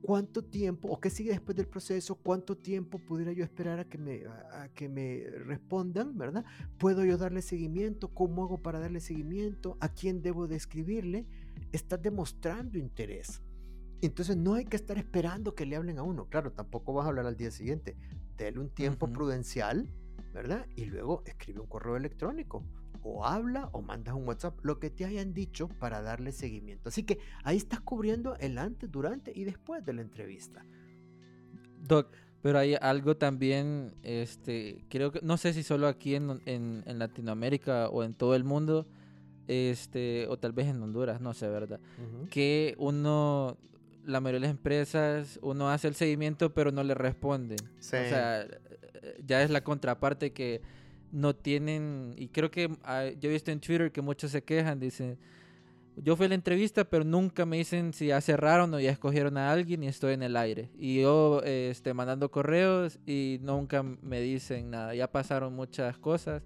S1: ¿Cuánto tiempo, o qué sigue después del proceso? ¿Cuánto tiempo pudiera yo esperar a que me, a que me respondan, verdad? ¿Puedo yo darle seguimiento? ¿Cómo hago para darle seguimiento? ¿A quién debo de escribirle? Estás demostrando interés. Entonces no hay que estar esperando que le hablen a uno. Claro, tampoco vas a hablar al día siguiente. Dele un tiempo prudencial, ¿verdad? Y luego escribe un correo electrónico o habla o mandas un WhatsApp, lo que te hayan dicho para darle seguimiento. Así que ahí estás cubriendo el antes, durante y después de la entrevista.
S2: Doc, pero hay algo también, este, creo que, no sé si solo aquí en, en, Latinoamérica o en todo el mundo, este, o tal vez en Honduras, no sé, ¿verdad? Que uno, la mayoría de las empresas, uno hace el seguimiento pero no le responden. O sea, ya es la contraparte que no tienen, y creo que ah, yo he visto en Twitter que muchos se quejan, dicen, yo fui a la entrevista, pero nunca me dicen si ya cerraron o ya escogieron a alguien y estoy en el aire. Y yo este, mandando correos y nunca me dicen nada. Ya pasaron muchas cosas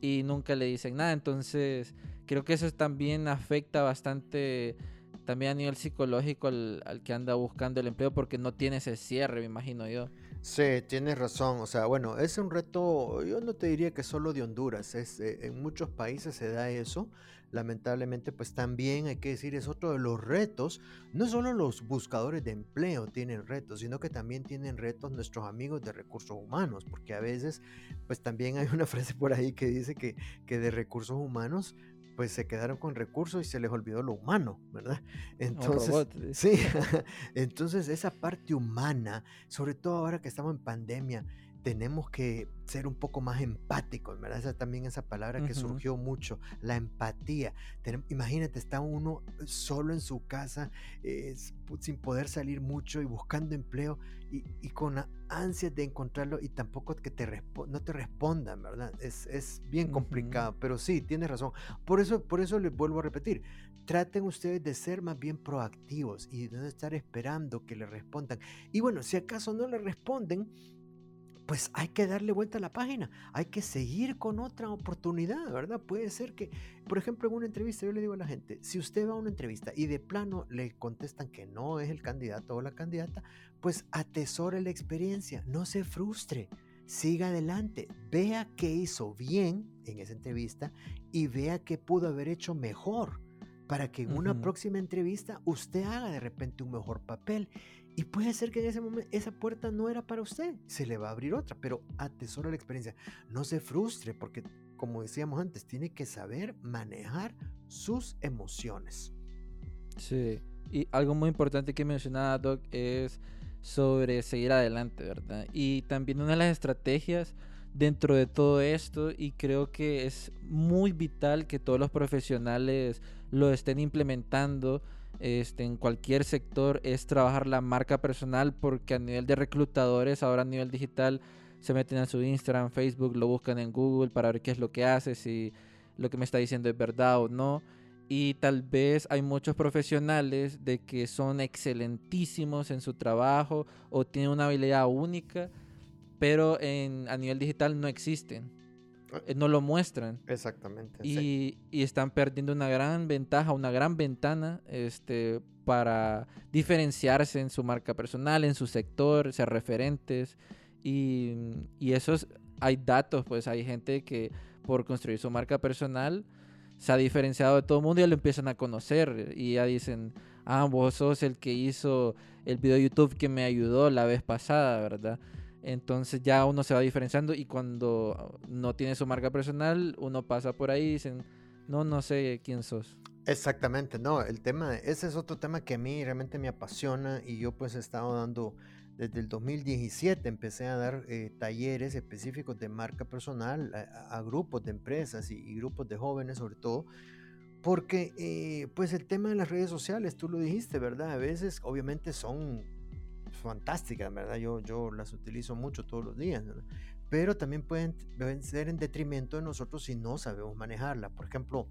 S2: y nunca le dicen nada. Entonces, creo que eso también afecta bastante también a nivel psicológico al, al que anda buscando el empleo porque no tiene ese cierre, me imagino yo.
S1: Sí, tienes razón. O sea, bueno, es un reto, yo no te diría que solo de Honduras, es, eh, en muchos países se da eso. lamentablemente, pues también hay que decir, es otro de los retos. No solo los buscadores de empleo tienen retos, sino que también tienen retos nuestros amigos de recursos humanos, porque a veces, pues también hay una frase por ahí que dice que, que de recursos humanos, pues se quedaron con recursos y se les olvidó lo humano, ¿verdad? Entonces, sí, entonces esa parte humana, sobre todo ahora que estamos en pandemia, tenemos que ser un poco más empáticos, ¿verdad? Esa también esa palabra que surgió mucho, la empatía. imagínate, está uno solo en su casa, sin poder salir mucho y buscando empleo y, con ansias de encontrarlo y tampoco que te no te respondan, ¿verdad? Es, bien complicado, pero sí, tienes razón. Por eso, por eso les vuelvo a repetir, traten ustedes de ser más bien proactivos y de no estar esperando que le respondan. Y bueno, si acaso no le responden, pues hay que darle vuelta a la página, hay que seguir con otra oportunidad, ¿verdad? Puede ser que, por ejemplo, en una entrevista yo le digo a la gente, si usted va a una entrevista y de plano le contestan que no es el candidato o la candidata, pues atesore la experiencia, no se frustre, siga adelante, vea qué hizo bien en esa entrevista y vea qué pudo haber hecho mejor para que en una próxima entrevista usted haga de repente un mejor papel y puede ser que en ese momento esa puerta no era para usted, se le va a abrir otra, pero atesora la experiencia. No se frustre porque, como decíamos antes, tiene que saber manejar sus emociones.
S2: Sí, y algo muy importante que mencionaba Doc es sobre seguir adelante, ¿verdad? Y también una de las estrategias dentro de todo esto, y creo que es muy vital que todos los profesionales lo estén implementando, este, en cualquier sector es trabajar la marca personal porque a nivel de reclutadores, ahora a nivel digital, se meten a su Instagram, Facebook, lo buscan en Google para ver qué es lo que hace, si lo que me está diciendo es verdad o no. Y tal vez hay muchos profesionales de que son excelentísimos en su trabajo o tienen una habilidad única, pero a nivel digital no existen. Eh, no lo muestran.
S1: Exactamente.
S2: Y, y, están perdiendo una gran ventaja, una gran ventana este, para diferenciarse en su marca personal, en su sector, ser referentes. Y, y esos, hay datos, pues hay gente que por construir su marca personal se ha diferenciado de todo el mundo y ya lo empiezan a conocer. Y ya dicen, ah, vos sos el que hizo el video de YouTube que me ayudó la vez pasada, ¿verdad? Entonces ya uno se va diferenciando y cuando no tiene su marca personal, uno pasa por ahí y dicen, no, no sé quién sos.
S1: Exactamente, no, el tema, ese es otro tema que a mí realmente me apasiona y yo pues he estado dando, desde el 2017 empecé a dar eh, talleres específicos de marca personal a, grupos de empresas y, grupos de jóvenes sobre todo, porque eh, pues el tema de las redes sociales, tú lo dijiste, ¿verdad? A veces obviamente son fantásticas, ¿verdad? Yo, yo las utilizo mucho todos los días, pero también pueden, ser en detrimento de nosotros si no sabemos manejarla. Por ejemplo,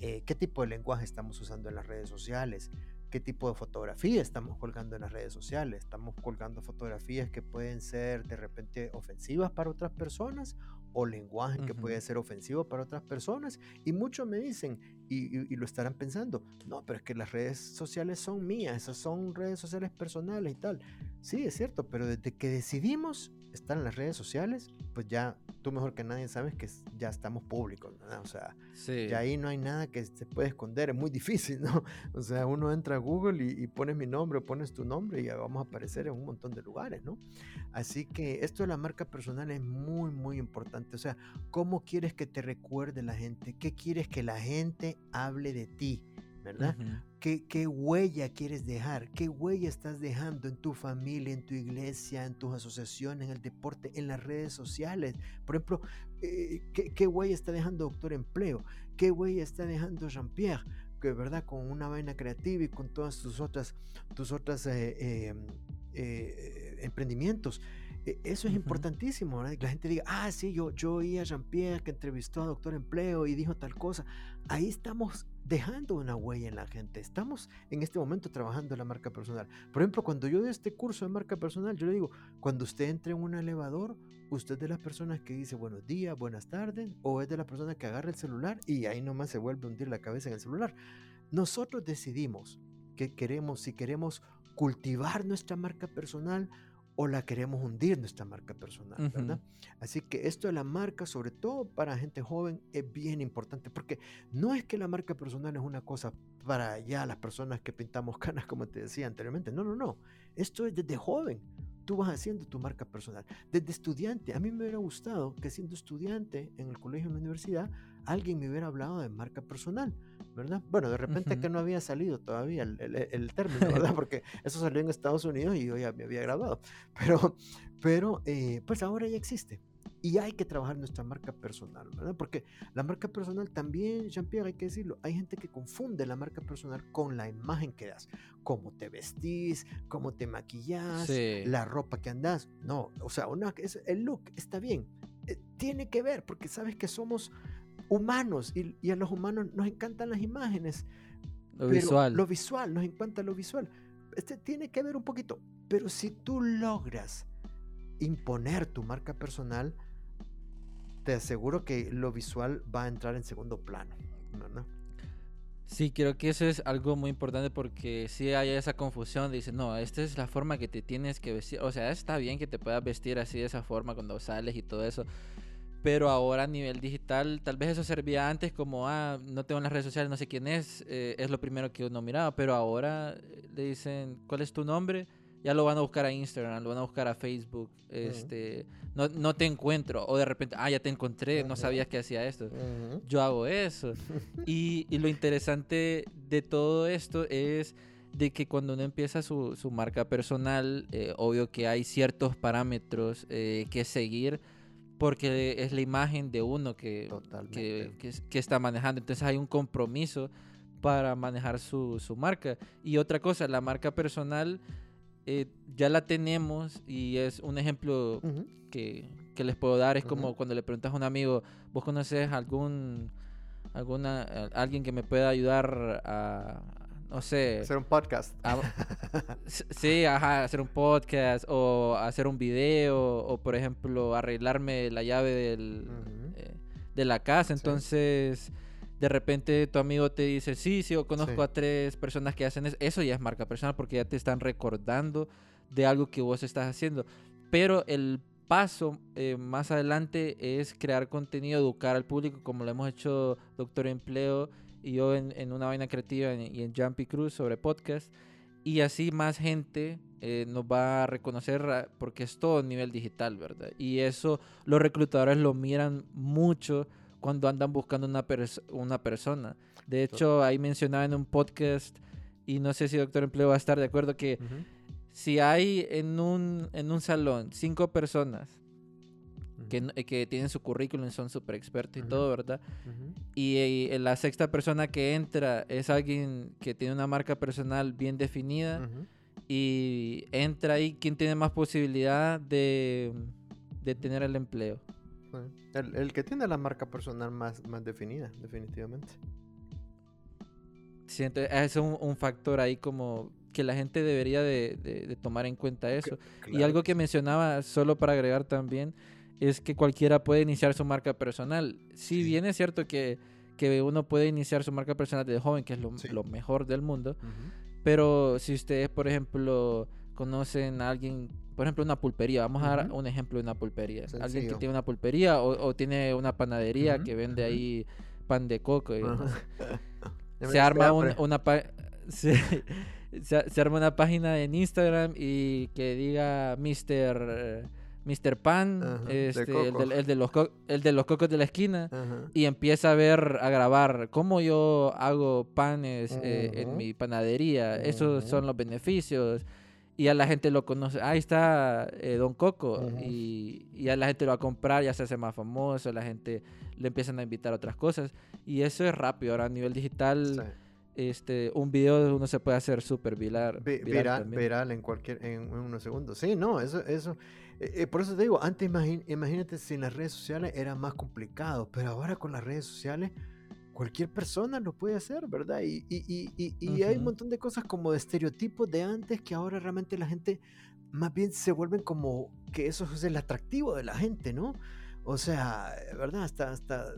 S1: eh, ¿qué tipo de lenguaje estamos usando en las redes sociales? ¿Qué tipo de fotografía estamos colgando en las redes sociales? ¿Estamos colgando fotografías que pueden ser de repente ofensivas para otras personas o lenguaje que puede ser ofensivo para otras personas. Y muchos me dicen, y, lo estarán pensando, no, pero es que las redes sociales son mías, esas son redes sociales personales y tal. Sí, es cierto, pero desde que decidimos estar en las redes sociales, pues ya tú mejor que nadie sabes que ya estamos públicos, O sea, ya ahí no hay nada que se puede esconder, es muy difícil, ¿no? O sea, uno entra a Google y, y pones mi nombre, pones tu nombre y ya vamos a aparecer en un montón de lugares, ¿no? Así que esto de la marca personal es muy, muy importante. O sea, ¿cómo quieres que te recuerde la gente? ¿Qué quieres que la gente hable de ti? ¿Verdad? ¿Qué, ¿Qué, huella quieres dejar? ¿Qué huella estás dejando en tu familia, en tu iglesia, en tus asociaciones, en el deporte, en las redes sociales? Por ejemplo, eh, ¿qué, ¿qué, huella está dejando Doctor Empleo? ¿Qué huella está dejando Jean-Pierre? Que, ¿verdad? Con una vaina creativa y con todas tus otras, tus otras eh, em, eh, emprendimientos. E, eso es importantísimo, ¿verdad? Que la gente diga, ah, sí, yo, yo oí a Jean-Pierre que entrevistó a Doctor Empleo y dijo tal cosa. Ahí estamos dejando una huella en la gente. Estamos en este momento trabajando la marca personal. Por ejemplo, cuando yo doy este curso de marca personal, yo le digo, cuando usted entre en un elevador, usted es de las personas que dice buenos días, buenas tardes, o es de las personas que agarra el celular y ahí nomás se vuelve a hundir la cabeza en el celular. Nosotros decidimos que queremos, si queremos cultivar nuestra marca personal o la queremos hundir nuestra marca personal, ¿verdad? Así que esto de la marca, sobre todo para gente joven, es bien importante porque no es que la marca personal es una cosa para ya las personas que pintamos canas, como te decía anteriormente. No, no, no. Esto es desde joven. Tú vas haciendo tu marca personal. Desde estudiante, a mí me hubiera gustado que siendo estudiante en el colegio en la universidad, alguien me hubiera hablado de marca personal, ¿verdad? Bueno, de repente que no había salido todavía el, el, término, ¿verdad? Porque eso salió en Estados Unidos y yo ya me había graduado. Pero, pero eh, pues ahora ya existe. Y hay que trabajar nuestra marca personal, ¿verdad? Porque la marca personal también, Jean-Pierre, hay que decirlo, hay gente que confunde la marca personal con la imagen que das. Cómo te vestís, cómo te maquillas, la ropa que andas. No, o sea, una, es, el look está bien. Eh, tiene que ver, porque sabes que somos humanos y, a los humanos nos encantan las imágenes.
S2: Lo visual.
S1: Lo visual, nos encanta lo visual. Este tiene que ver un poquito, pero si tú logras imponer tu marca personal, te aseguro que lo visual va a entrar en segundo plano. ¿no?
S2: Sí, creo que eso es algo muy importante porque si hay esa confusión de decir, no, esta es la forma que te tienes que vestir. O sea, está bien que te puedas vestir así de esa forma cuando sales y todo eso, pero ahora a nivel digital, tal vez eso servía antes como, ah, no tengo en las redes sociales, no sé quién es, eh, es lo primero que uno miraba, pero ahora eh, le dicen, ¿cuál es tu nombre? Ya lo van a buscar a Instagram, lo van a buscar a Facebook, este, no, no, te encuentro, o de repente, ah, ya te encontré, no sabías que hacía esto. Yo hago eso. y, y, lo interesante de todo esto es de que cuando uno empieza su, su marca personal, eh, obvio que hay ciertos parámetros que seguir, porque es la imagen de uno que, que, está manejando. Entonces hay un compromiso para manejar su, marca. Y otra cosa, la marca personal eh, ya la tenemos y es un ejemplo que, les puedo dar. Es como cuando le preguntas a un amigo, ¿vos conoces algún alguna alguien que me pueda ayudar a, no sé.
S1: Hacer un podcast.
S2: sí, ajá, hacer un podcast o hacer un video o, por ejemplo, arreglarme la llave del, eh, de la casa. Entonces, de repente tu amigo te dice, sí, sí, yo conozco a tres personas que hacen eso. Eso ya es marca personal porque ya te están recordando de algo que vos estás haciendo. Pero el paso eh, más adelante es crear contenido, educar al público, como lo hemos hecho Doctor Empleo y yo en, una vaina creativa y en Jumpy Cruz sobre podcast. Y así más gente eh, nos va a reconocer ah, porque es todo a nivel digital, ¿verdad? Y eso los reclutadores lo miran mucho cuando andan buscando una, una persona. De hecho, ahí mencionaba en un podcast, y no sé si Doctor Empleo va a estar de acuerdo, que si hay en un, en un salón cinco personas que, que tienen su currículum, son súper expertos y todo, ¿verdad? Y, la sexta persona que entra es alguien que tiene una marca personal bien definida y entra ahí quien tiene más posibilidad de, de tener el empleo.
S1: El, el, que tiene la marca personal más, más definida, definitivamente.
S2: Sí, entonces es un, un factor ahí como que la gente debería de, de, tomar en cuenta eso. Y algo que mencionaba, solo para agregar también, es que cualquiera puede iniciar su marca personal. Si bien es cierto que, que, uno puede iniciar su marca personal desde joven, que es lo, lo mejor del mundo, pero si ustedes, por ejemplo, conocen a alguien, por ejemplo, una pulpería, vamos a dar un ejemplo de una pulpería. Alguien que tiene una pulpería o, tiene una panadería que vende ahí pan de coco. se arma una... se, se, arma una página en Instagram y que diga Mr. Mr. Pan, este, el, de, el, de los el, de los cocos de la esquina, y empieza a ver, a grabar cómo yo hago panes eh, en mi panadería. Esos son los beneficios. Y a la gente lo conoce. Ahí está eh, Don Coco. y, y, a la gente lo va a comprar, ya se hace más famoso, la gente le empiezan a invitar a otras cosas. Y eso es rápido. Ahora a nivel digital este, un video uno se puede hacer súper viral.
S1: viral, en cualquier, en, unos segundos. Sí, no, eso, eso. Eh, eh, por eso te digo, antes imagínate sin las redes sociales era más complicado, pero ahora con las redes sociales cualquier persona lo puede hacer, ¿verdad? Y, y, y, y hay un montón de cosas como de estereotipos de antes que ahora realmente la gente más bien se vuelven como que eso es el atractivo de la gente, ¿no? O sea, ¿verdad? Hasta, hasta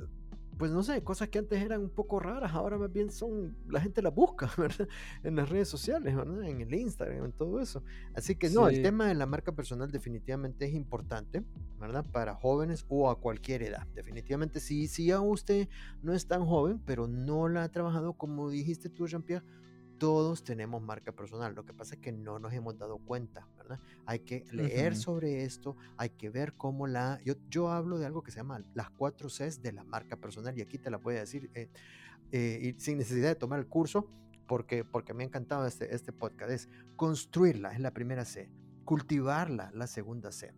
S1: pues no sé, cosas que antes eran un poco raras, ahora más bien son, la gente las busca, ¿verdad? En las redes sociales, ¿verdad? En el Instagram, en todo eso. Así que no, el tema de la marca personal definitivamente es importante, ¿verdad? Para jóvenes o a cualquier edad. Definitivamente, si, si ya usted no es tan joven, pero no la ha trabajado como dijiste tú, Jean-Pierre, todos tenemos marca personal. Lo que pasa es que no nos hemos dado cuenta, ¿verdad? Hay que leer sobre esto, hay que ver cómo la... Yo, yo hablo de algo que se llama las cuatro Cs de la marca personal y aquí te la voy a decir eh, eh, sin necesidad de tomar el curso porque, porque me ha encantado este, este podcast. Es construirla, es la primera C. Cultivarla, la segunda C.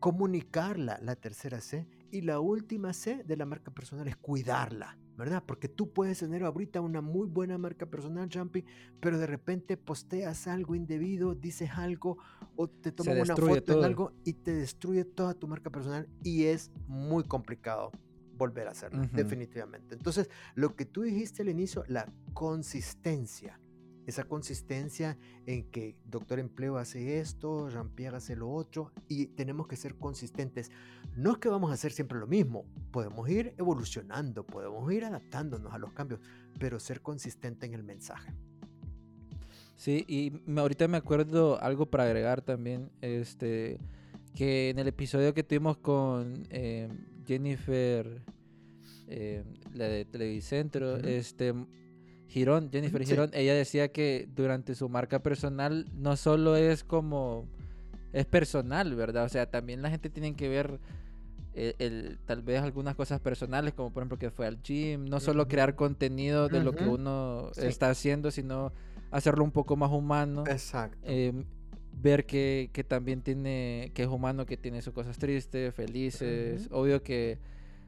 S1: Comunicarla, la tercera C. Y la última C de la marca personal es cuidarla. ¿verdad? Porque tú puedes tener ahorita una muy buena marca personal, Jumpy, pero de repente posteas algo indebido, dices algo o te tomas una foto en algo y te destruye toda tu marca personal y es muy complicado volver a hacerlo, definitivamente. Entonces, lo que tú dijiste al inicio, la consistencia esa consistencia en que Doctor Empleo hace esto, Jean-Pierre hace lo otro, y tenemos que ser consistentes. No es que vamos a hacer siempre lo mismo, podemos ir evolucionando, podemos ir adaptándonos a los cambios, pero ser consistente en el mensaje.
S2: Sí, y ahorita me acuerdo algo para agregar también, este, que en el episodio que tuvimos con eh, Jennifer, eh, la de Televicentro, este, Girón, Jennifer Girón, ella decía que durante su marca personal no solo es como es personal, ¿verdad? O sea, también la gente tiene que ver eh, el, tal vez algunas cosas personales, como por ejemplo que fue al gym, no solo crear contenido de lo que uno está haciendo, sino hacerlo un poco más humano.
S1: Exacto.
S2: Em, ver que, que, también tiene, que es humano, que tiene sus cosas tristes, felices. Obvio que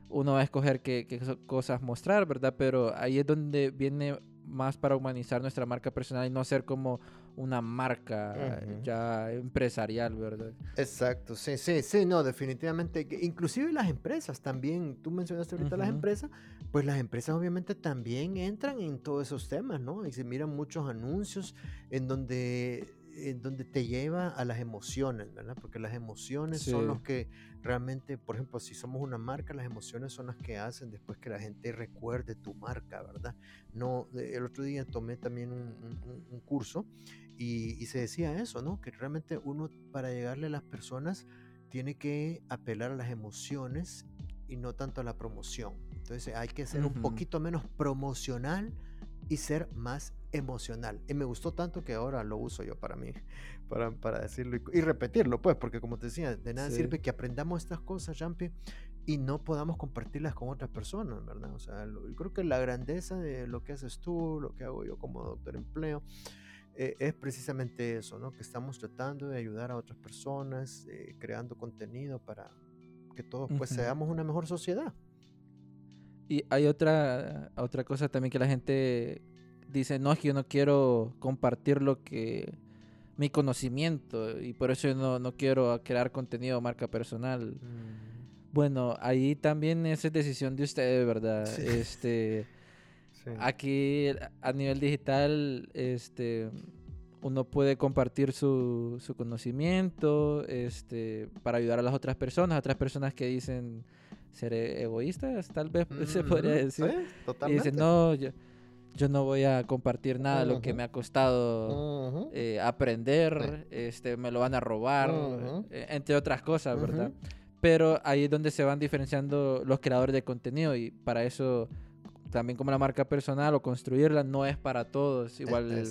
S2: uno va a escoger qué, qué cosas mostrar, ¿verdad? Pero ahí es donde viene más para humanizar nuestra marca personal y no ser como una marca ya empresarial, ¿verdad?
S1: Exacto, sí, sí, sí, no, definitivamente. Inclusive las empresas también, tú mencionaste ahorita las empresas, pues las empresas obviamente también entran en todos esos temas, ¿no? Y se miran muchos anuncios en donde en donde te lleva a las emociones, ¿verdad? Porque las emociones son los que realmente, por ejemplo, si somos una marca, las emociones son las que hacen después que la gente recuerde tu marca, ¿verdad? No, el otro día tomé también un, curso y, se decía eso, ¿no? Que realmente uno para llegarle a las personas tiene que apelar a las emociones y no tanto a la promoción. Entonces hay que ser un poquito menos promocional y ser más emocional. Y me gustó tanto que ahora lo uso yo para mí, para, para decirlo y, repetirlo, pues, porque como te decía, de nada sirve que aprendamos estas cosas, Jampi, y no podamos compartirlas con otras personas, ¿verdad? O sea, yo creo que la grandeza de lo que haces tú, lo que hago yo como doctor empleo, eh, es precisamente eso, ¿no? Que estamos tratando de ayudar a otras personas, eh, creando contenido para que todos pues seamos una mejor sociedad.
S2: Y hay otra, otra cosa también que la gente dice, no, es que yo no quiero compartir lo que mi conocimiento y por eso yo no, no quiero crear contenido marca personal. Mm. Bueno, ahí también esa es decisión de ustedes, ¿verdad? Este, Aquí a nivel digital, este, uno puede compartir su, su conocimiento este, para ayudar a las otras personas, otras personas que dicen ser egoístas, tal vez se podría decir. y dicen, no, yo, yo no voy a compartir nada de lo que me ha costado eh, aprender, este, me lo van a robar, eh, entre otras cosas, ¿verdad? Pero ahí es donde se van diferenciando los creadores de contenido y para eso también como la marca personal o construirla no es para todos e, igual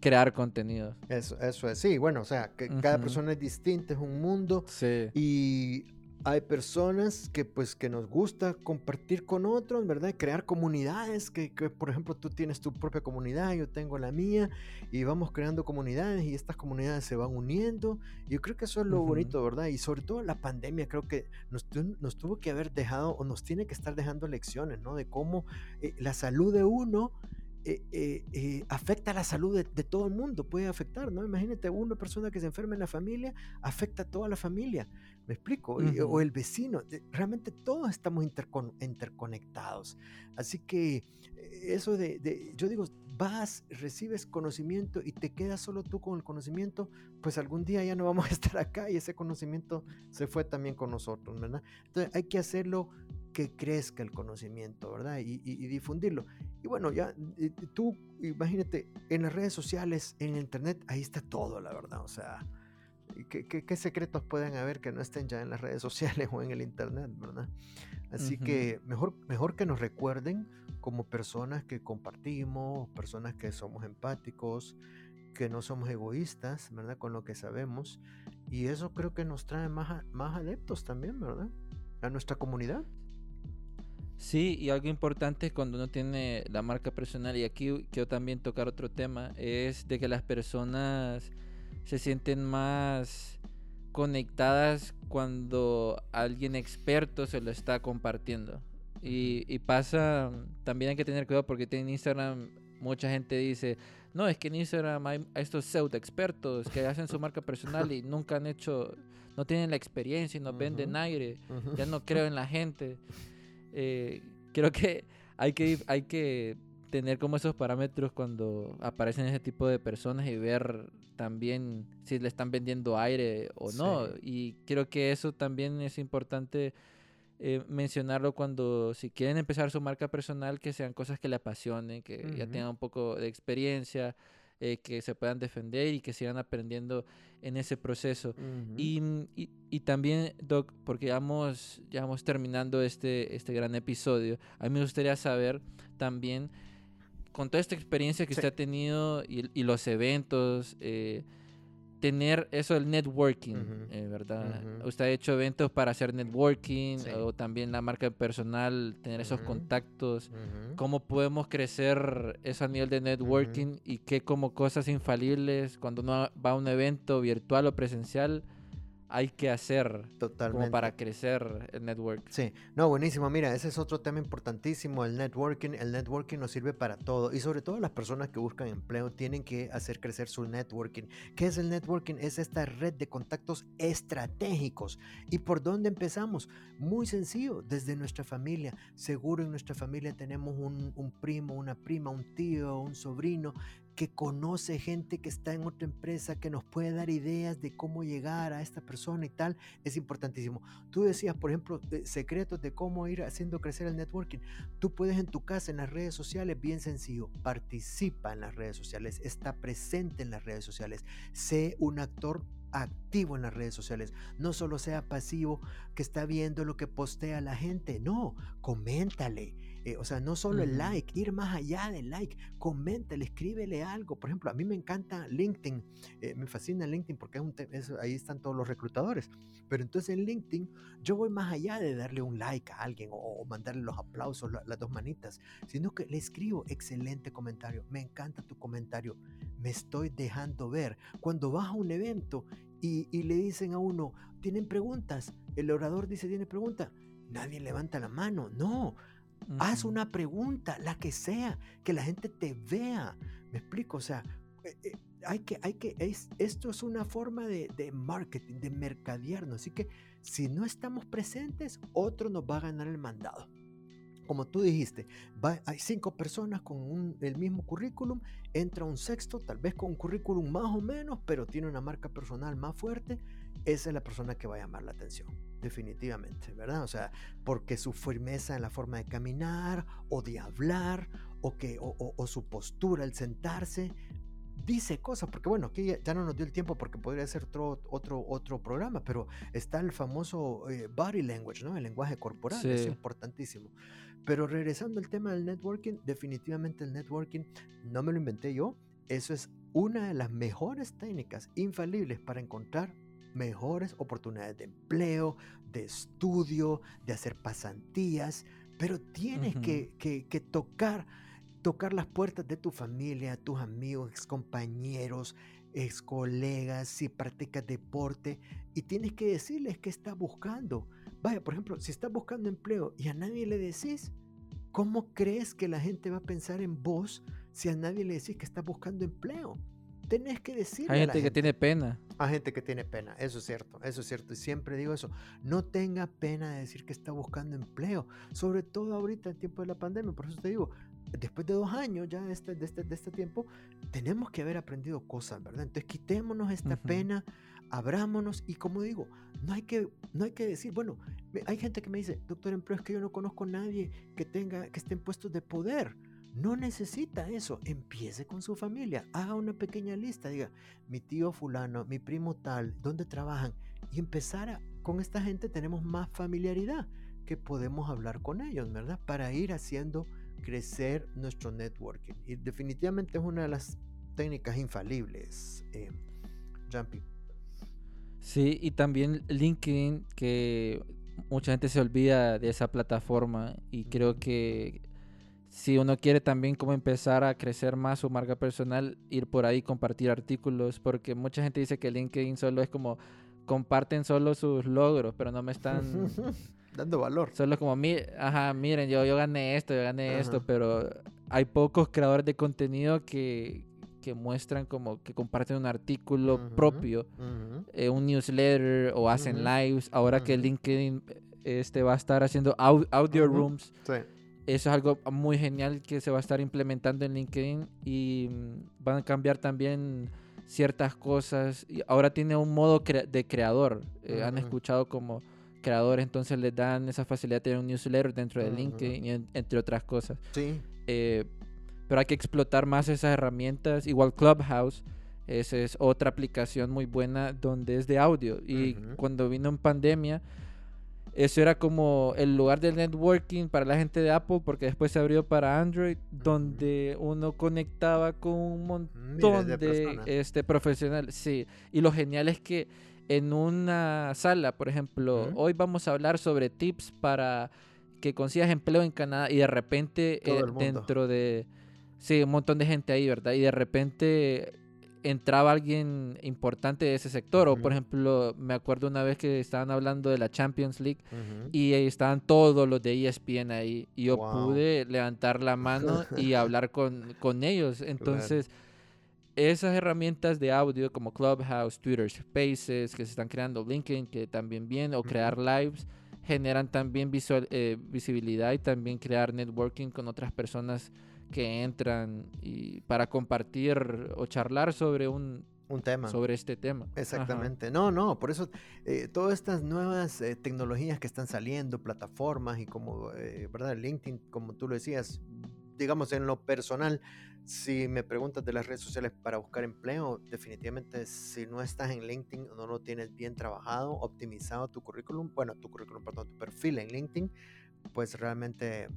S2: crear contenido.
S1: Eso, eso es, sí, bueno, o sea, que cada persona es distinta, es un mundo sí. y hay personas que pues que nos gusta compartir con otros, ¿verdad? Crear comunidades, que, por ejemplo tú tienes tu propia comunidad, yo tengo la mía, y vamos creando comunidades y estas comunidades se van uniendo. Yo creo que eso es lo bonito, ¿verdad? Y sobre todo la pandemia creo que nos, nos, tuvo que haber dejado o nos tiene que estar dejando lecciones, ¿no? De cómo eh, la salud de uno eh, eh, eh, afecta la salud de, todo el mundo, puede afectar, ¿no? Imagínate una persona que se enferma en la familia, afecta a toda la familia, ¿me explico? o el vecino, realmente todos estamos interconectados. Así que eso de, yo digo, vas, recibes conocimiento y te quedas solo tú con el conocimiento, pues algún día ya no vamos a estar acá y ese conocimiento se fue también con nosotros, ¿verdad? Entonces hay que hacerlo que crezca el conocimiento, ¿verdad? Y, difundirlo. Y bueno, ya tú imagínate, en las redes sociales, en internet, ahí está todo, la verdad. O sea, ¿qué, qué, secretos pueden haber que no estén ya en las redes sociales o en el internet, ¿verdad? Así que mejor, mejor que nos recuerden como personas que compartimos, personas que somos empáticos, que no somos egoístas, ¿verdad? Con lo que sabemos. Y eso creo que nos trae más, más adeptos también, ¿verdad? A nuestra comunidad.
S2: Sí, y algo importante cuando uno tiene la marca personal, y aquí quiero también tocar otro tema, es de que las personas se sienten más conectadas cuando alguien experto se lo está compartiendo. Y, y pasa, también hay que tener cuidado porque en Instagram mucha gente dice, no, es que en Instagram hay estos pseudo expertos que hacen su marca personal y nunca han hecho, no tienen la experiencia y nos venden aire, ya no creo en la gente. Eh, creo que hay que hay que tener como esos parámetros cuando aparecen ese tipo de personas y ver también si le están vendiendo aire o no. Y creo que eso también es importante eh, mencionarlo cuando si quieren empezar su marca personal, que sean cosas que le apasionen, que ya tengan un poco de experiencia, eh, que se puedan defender y que sigan aprendiendo en ese proceso. y, y, también, Doc, porque ya vamos, ya vamos terminando este, este gran episodio, a mí me gustaría saber también, con toda esta experiencia que usted ha tenido y, y los eventos, eh, tener eso del networking, eh, ¿verdad? Usted ha hecho eventos para hacer networking o también la marca personal, tener esos contactos. ¿Cómo podemos crecer eso a nivel de networking y qué como cosas infalibles cuando uno va a un evento virtual o presencial? Hay que hacer Totalmente. como para crecer el network.
S1: Sí, no, buenísimo. Mira, ese es otro tema importantísimo, el networking. El networking nos sirve para todo y sobre todo las personas que buscan empleo tienen que hacer crecer su networking. ¿Qué es el networking? Es esta red de contactos estratégicos. ¿Y por dónde empezamos? Muy sencillo, desde nuestra familia. Seguro en nuestra familia tenemos un, un primo, una prima, un tío, un sobrino que conoce gente que está en otra empresa, que nos puede dar ideas de cómo llegar a esta persona y tal, es importantísimo. Tú decías, por ejemplo, secretos de cómo ir haciendo crecer el networking. Tú puedes en tu casa, en las redes sociales, bien sencillo, participa en las redes sociales, está presente en las redes sociales, sé un actor activo en las redes sociales. No solo sea pasivo que está viendo lo que postea la gente, no, coméntale eh, o sea, no solo el like, ir más allá del like, coméntale, escríbele algo. Por ejemplo, a mí me encanta LinkedIn, eh, me fascina LinkedIn porque es ahí están todos los reclutadores. Pero entonces en LinkedIn yo voy más allá de darle un like a alguien o, mandarle los aplausos, las dos manitas, sino que le escribo, excelente comentario, me encanta tu comentario, me estoy dejando ver. Cuando vas a un evento y, y le dicen a uno, ¿tienen preguntas? El orador dice, ¿tiene pregunta? Nadie levanta la mano, no Haz una pregunta, la que sea, que la gente te vea. ¿Me explico? O sea, eh, eh, hay que, hay que, es, esto es una forma de, de, marketing, de mercadearnos. Así que si no estamos presentes, otro nos va a ganar el mandado. Como tú dijiste, hay cinco personas con el mismo currículum, entra un sexto, tal vez con un currículum más o menos, pero tiene una marca personal más fuerte, esa es la persona que va a llamar la atención definitivamente, ¿verdad? O sea, porque su firmeza en la forma de caminar o de hablar o, que, o, su postura al sentarse dice cosas, porque bueno, aquí ya, no nos dio el tiempo porque podría ser otro, otro, otro programa, pero está el famoso eh, body language, ¿no? El lenguaje corporal, es importantísimo. Pero regresando al tema del networking, definitivamente el networking no me lo inventé yo, eso es una de las mejores técnicas infalibles para encontrar mejores oportunidades de empleo, de estudio, de hacer pasantías, pero tienes que, que, tocar, tocar las puertas de tu familia, tus amigos, ex compañeros, ex colegas, si practicas deporte, y tienes que decirles qué estás buscando. Vaya, por ejemplo, si estás buscando empleo y a nadie le decís, ¿cómo crees que la gente va a pensar en vos si a nadie le decís que estás buscando empleo? Tenés que decirle.
S2: Hay gente, que tiene pena.
S1: Hay gente que tiene pena, eso es cierto, eso es cierto. Y siempre digo eso, no tenga pena de decir que está buscando empleo, sobre todo ahorita en tiempo de la pandemia. Por eso te digo, después de dos años ya este, de, este, de este tiempo, tenemos que haber aprendido cosas, ¿verdad? Entonces quitémonos esta pena, abrámonos y como digo, no hay, que, no hay que decir, bueno, hay gente que me dice, doctor Empleo, es que yo no conozco a nadie que, tenga, que esté en puestos de poder. No necesita eso. Empiece con su familia. Haga una pequeña lista. Diga, mi tío fulano, mi primo tal, ¿dónde trabajan? Y empezar a, con esta gente tenemos más familiaridad que podemos hablar con ellos, ¿verdad? Para ir haciendo crecer nuestro networking. Y definitivamente es una de las técnicas infalibles, eh, Jumpy.
S2: Sí, y también LinkedIn, que mucha gente se olvida de esa plataforma y creo que si uno quiere también como empezar a crecer más su marca personal, ir por ahí, compartir artículos, porque mucha gente dice que LinkedIn solo es como comparten solo sus logros, pero no me están
S1: dando valor.
S2: Solo como, ajá, miren, yo, yo gané esto, yo gané esto, pero hay pocos creadores de contenido que, que muestran como que comparten un artículo propio, eh, un newsletter o hacen lives. Ahora que LinkedIn este, va a estar haciendo audio rooms. Eso es algo muy genial que se va a estar implementando en LinkedIn y mm, van a cambiar también ciertas cosas. Y ahora tiene un modo de creador. Eh, han escuchado como creadores, entonces les dan esa facilidad de tener un newsletter dentro de LinkedIn, entre otras cosas.
S1: Sí.
S2: Eh, pero hay que explotar más esas herramientas. Igual Clubhouse, esa es otra aplicación muy buena donde es de audio. Y cuando vino en pandemia, eso era como el lugar del networking para la gente de Apple, porque después se abrió para Android, donde uno conectaba con un montón de, este, profesionales. Sí, y lo genial es que en una sala, por ejemplo, hoy vamos a hablar sobre tips para que consigas empleo en Canadá y de repente eh, dentro de Sí, un montón de gente ahí, ¿verdad? Y de repente entraba alguien importante de ese sector. O, por ejemplo, me acuerdo una vez que estaban hablando de la Champions League y estaban todos los de ESPN ahí. Y yo pude levantar la mano y hablar con, con ellos. Entonces, esas herramientas de audio como Clubhouse, Twitter Spaces, que se están creando, LinkedIn, que también viene, o crear lives, generan también visual, eh, visibilidad y también crear networking con otras personas que entran y para compartir o charlar sobre un,
S1: un tema.
S2: Sobre este tema.
S1: Exactamente. No, no, por eso eh, todas estas nuevas eh, tecnologías que están saliendo, plataformas y como, eh, ¿verdad? LinkedIn, como tú lo decías, digamos en lo personal, si me preguntas de las redes sociales para buscar empleo, definitivamente si no estás en LinkedIn o no lo tienes bien trabajado, optimizado tu currículum, bueno, tu currículum, perdón, tu perfil en LinkedIn, pues realmente...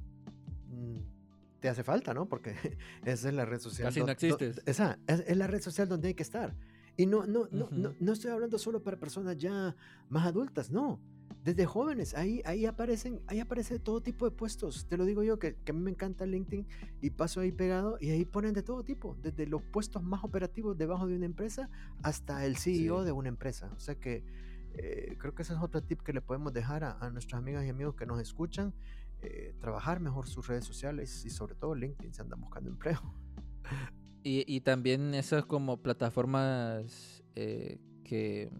S1: Te hace falta, ¿no? Porque esa es la red social.
S2: Casi no existes.
S1: Esa es, la red social donde hay que estar. Y no, no, no, no, no, estoy hablando solo para personas ya más adultas, no. Desde jóvenes, ahí, ahí aparecen, ahí aparece todo tipo de puestos. Te lo digo yo, que, que a mí me encanta LinkedIn y paso ahí pegado y ahí ponen de todo tipo, desde los puestos más operativos debajo de una empresa hasta el CEO de una empresa. O sea que eh, creo que ese es otro tip que le podemos dejar a, a nuestras amigas y amigos que nos escuchan. Eh, trabajar mejor sus redes sociales y sobre todo LinkedIn se anda buscando empleo.
S2: Y, y también esas como plataformas eh, que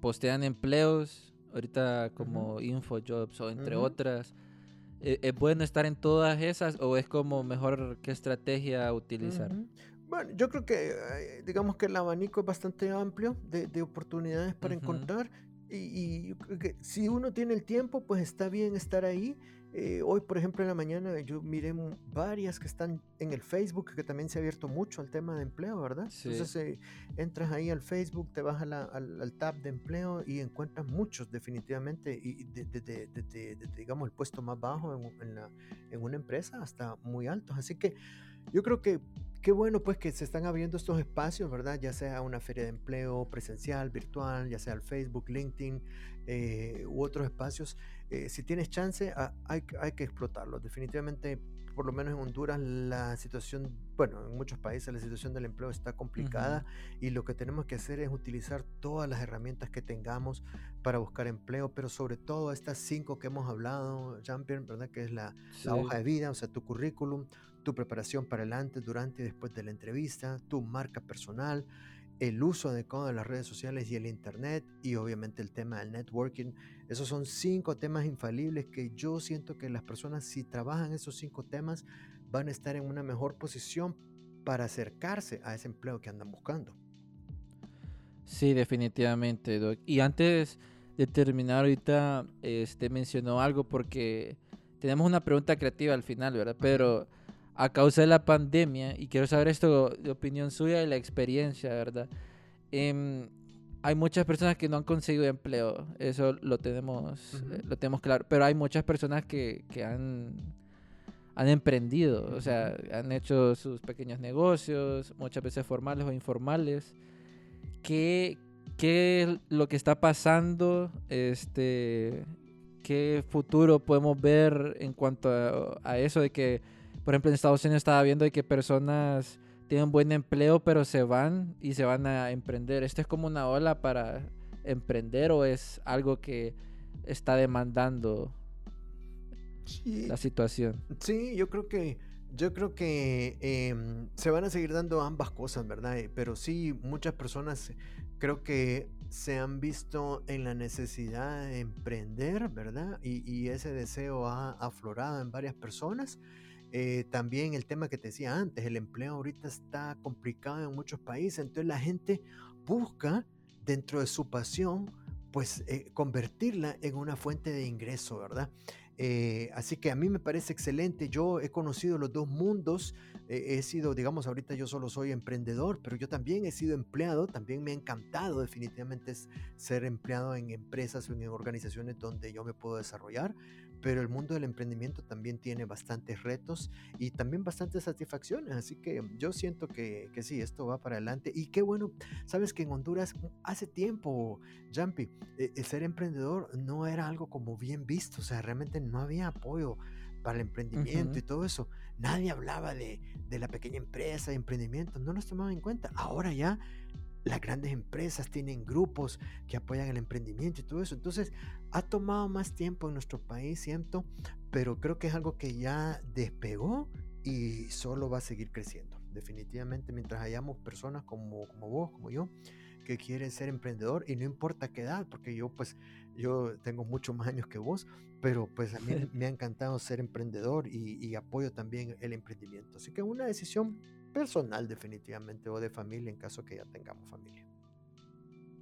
S2: postean empleos, ahorita como InfoJobs o entre otras. ¿Es eh, bueno estar en todas esas o es como mejor qué estrategia utilizar?
S1: Bueno, yo creo que digamos que el abanico es bastante amplio de, de oportunidades para encontrar y, y, si uno tiene el tiempo, pues está bien estar ahí eh, hoy, por ejemplo, en la mañana yo miré varias que están en el Facebook, que también se ha abierto mucho al tema de empleo, ¿verdad? Entonces eh, entras ahí al Facebook, te vas al, tab de empleo y encuentras muchos definitivamente, y desde, digamos, el puesto más bajo en, en una empresa hasta muy altos. Así que yo creo que qué bueno pues que se están abriendo estos espacios, ¿verdad? Ya sea una feria de empleo presencial, virtual, ya sea el Facebook, LinkedIn eh, u otros espacios. Eh, si tienes chance, ah, hay, hay, que explotarlo. Definitivamente, por lo menos en Honduras, la situación, bueno, en muchos países la situación del empleo está complicada y lo que tenemos que hacer es utilizar todas las herramientas que tengamos para buscar empleo, pero sobre todo estas cinco que hemos hablado, Champion, ¿verdad? Que es la, la hoja de vida, o sea, tu currículum, tu preparación para el antes, durante y después de la entrevista, tu marca personal, el uso adecuado de las redes sociales y el Internet y obviamente el tema del networking. Esos son cinco temas infalibles que yo siento que las personas si trabajan esos cinco temas van a estar en una mejor posición para acercarse a ese empleo que andan buscando.
S2: Sí, definitivamente, Doc. Y antes de terminar ahorita, este mencionó algo porque tenemos una pregunta creativa al final, ¿verdad? Pero a causa de la pandemia, y quiero saber esto de opinión suya y la experiencia, ¿verdad? Em, hay muchas personas que no han conseguido empleo, eso lo tenemos, eh, lo tenemos claro, pero hay muchas personas que, que han, han emprendido, o sea, han hecho sus pequeños negocios, muchas veces formales o informales. ¿Qué, qué es lo que está pasando? Este, ¿Qué futuro podemos ver en cuanto a, a eso de que, por ejemplo, en Estados Unidos estaba viendo de que personas tienen buen empleo, pero se van y se van a emprender. ¿Esto es como una ola para emprender o es algo que está demandando la situación?
S1: Sí, yo creo que yo creo que em, se van a seguir dando ambas cosas, ¿verdad? Eh, pero sí, muchas personas creo que se han visto en la necesidad de emprender, ¿verdad? Y, y ese deseo ha aflorado en varias personas. Eh, también el tema que te decía antes, el empleo ahorita está complicado en muchos países, entonces la gente busca dentro de su pasión, pues eh, convertirla en una fuente de ingreso, ¿verdad? Eh, así que a mí me parece excelente. Yo he conocido los dos mundos. he sido, digamos, ahorita yo solo soy emprendedor, pero yo también he sido empleado. También me ha encantado definitivamente ser empleado en empresas o en organizaciones donde yo me puedo desarrollar pero el mundo del emprendimiento también tiene bastantes retos y también bastantes satisfacciones, así que yo siento que, que sí, esto va para adelante y qué bueno, sabes que en Honduras mm, hace tiempo, Jumpy, e, el ser emprendedor no era algo como bien visto, o sea, realmente no había apoyo para el emprendimiento y todo eso. Nadie hablaba de, de, la pequeña empresa, de emprendimiento, no los tomaban en cuenta. Ahora ya las grandes empresas tienen grupos que apoyan el emprendimiento y todo eso. Entonces, ha tomado más tiempo en nuestro país, siento, pero creo que es algo que ya despegó y solo va a seguir creciendo. Definitivamente, mientras hayamos personas como, como vos, como yo, que quieren ser emprendedor y no importa qué edad, porque yo pues yo tengo muchos más años que vos, pero pues a mí me ha encantado ser emprendedor y, y apoyo también el emprendimiento. Así que una decisión personal definitivamente o de familia en caso que ya tengamos familia.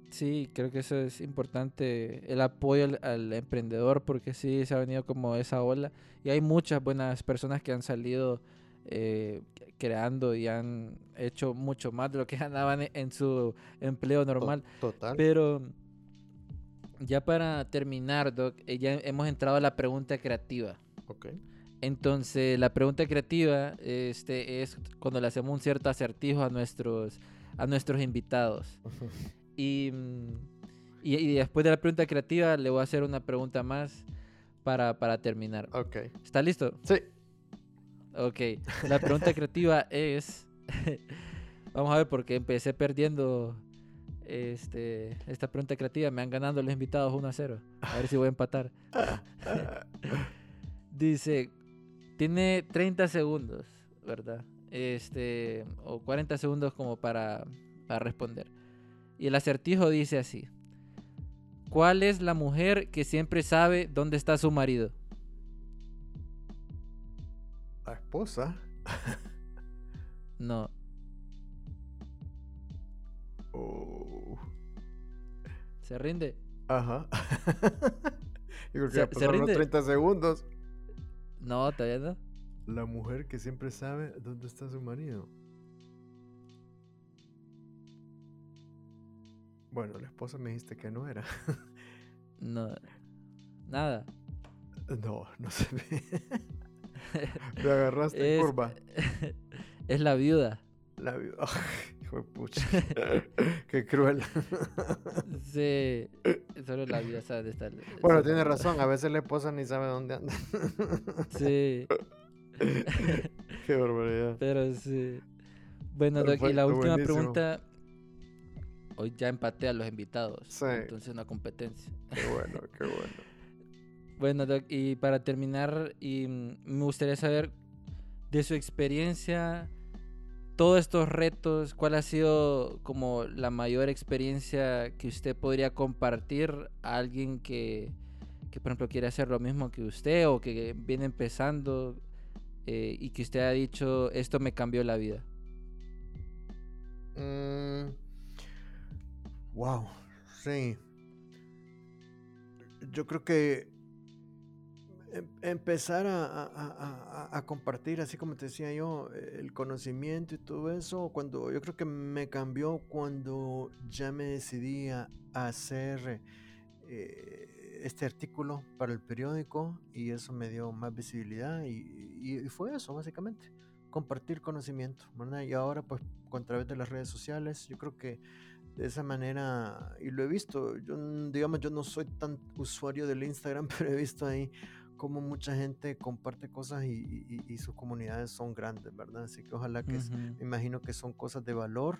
S2: Sí, creo que eso es importante, el apoyo al, emprendedor, porque sí, se ha venido como esa ola y hay muchas buenas personas que han salido eh, creando y han hecho mucho más de lo que ganaban e, en su empleo normal.
S1: Total.
S2: Pero ya para terminar, Doc, eh, ya hemos entrado a la pregunta creativa.
S1: Ok.
S2: Entonces, la pregunta creativa este, es cuando le hacemos un cierto acertijo a nuestros, a nuestros invitados. Y, y, después de la pregunta creativa, le voy a hacer una pregunta más para, para terminar.
S1: Ok.
S2: ¿Está listo?
S1: Sí.
S2: Ok. La pregunta creativa es. Vamos a ver, porque empecé perdiendo este, esta pregunta creativa. Me han ganado los invitados 1 a 0. A ver si voy a empatar. Dice: tiene 30 segundos, ¿verdad? Este, o 40 segundos como para, para responder. Y el acertijo dice así. ¿Cuál es la mujer que siempre sabe dónde está su marido?
S1: La esposa.
S2: no.
S1: Oh.
S2: ¿Se rinde?
S1: Ajá. Yo creo que ¿Se, rinde? 30 segundos.
S2: No, todavía no.
S1: La mujer que siempre sabe dónde está su marido. Bueno, la esposa me dijiste que no era.
S2: no. Nada.
S1: No, no se ve. Me agarraste en curva.
S2: Es la viuda.
S1: La viuda. Hijo de pucha. Qué cruel.
S2: sí. Solo la viuda sabe dónde está.
S1: Bueno, tiene razón. A veces la esposa ni sabe dónde anda.
S2: sí.
S1: Qué barbaridad.
S2: Pero sí. Bueno, y la última pregunta hoy ya empaté a los invitados. Sí. Entonces una competencia.
S1: Qué bueno, qué bueno.
S2: bueno, Doc, y para terminar, y mm, me gustaría saber de su experiencia, todos estos retos, ¿cuál ha sido como la mayor experiencia que usted podría compartir a alguien que, que por ejemplo, quiere hacer lo mismo que usted o que viene empezando? eh, y que usted ha dicho, esto me cambió la vida?
S1: wow, mm, sí. Yo creo que empezar a, compartir, así como te decía yo, el conocimiento y todo eso, cuando yo creo que me cambió cuando ya me decidí a, hacer eh, este artículo para el periódico y eso me dio más visibilidad y, fue eso básicamente, compartir conocimiento. Y ahora pues con través de las redes sociales, yo creo que de esa manera, y lo he visto, yo digamos yo no soy tan usuario del Instagram, pero he visto ahí como mucha gente comparte cosas y, sus comunidades son grandes, ¿verdad? Así que ojalá que, me imagino que son cosas de valor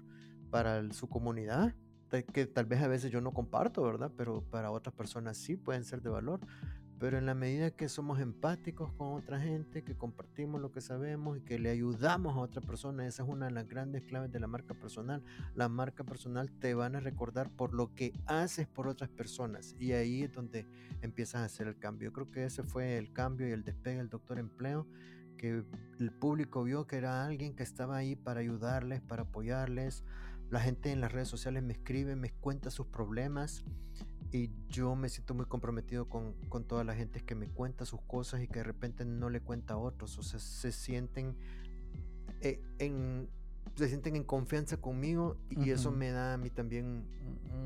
S1: para su comunidad que tal vez a veces yo no comparto, ¿verdad? Pero para otras personas sí pueden ser de valor. Pero en la medida que somos empáticos con otra gente, que compartimos lo que sabemos y que le ayudamos a otra persona, esa es una de las grandes claves de la marca personal. La marca personal te van a recordar por lo que haces por otras personas y ahí es donde empiezas a hacer el cambio. Yo creo que ese fue el cambio y el despegue del doctor empleo, que el público vio que era alguien que estaba ahí para ayudarles, para apoyarles, la gente en las redes sociales me escribe, me cuenta sus problemas y yo me siento muy comprometido con, toda la gente que me cuenta sus cosas y que de repente no le cuenta a otros. O sea, se sienten, eh, en, se sienten en confianza conmigo y eso me da a mí también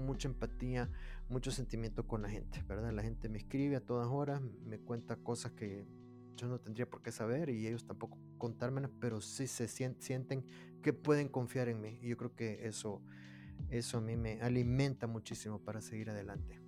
S1: mucha empatía, mucho sentimiento con la gente, ¿verdad? La gente me escribe a todas horas, me cuenta cosas que yo no tendría por qué saber y ellos tampoco contármelas, pero sí se sienten que pueden confiar en mí. Y yo creo que eso, eso a mí me alimenta muchísimo para seguir adelante.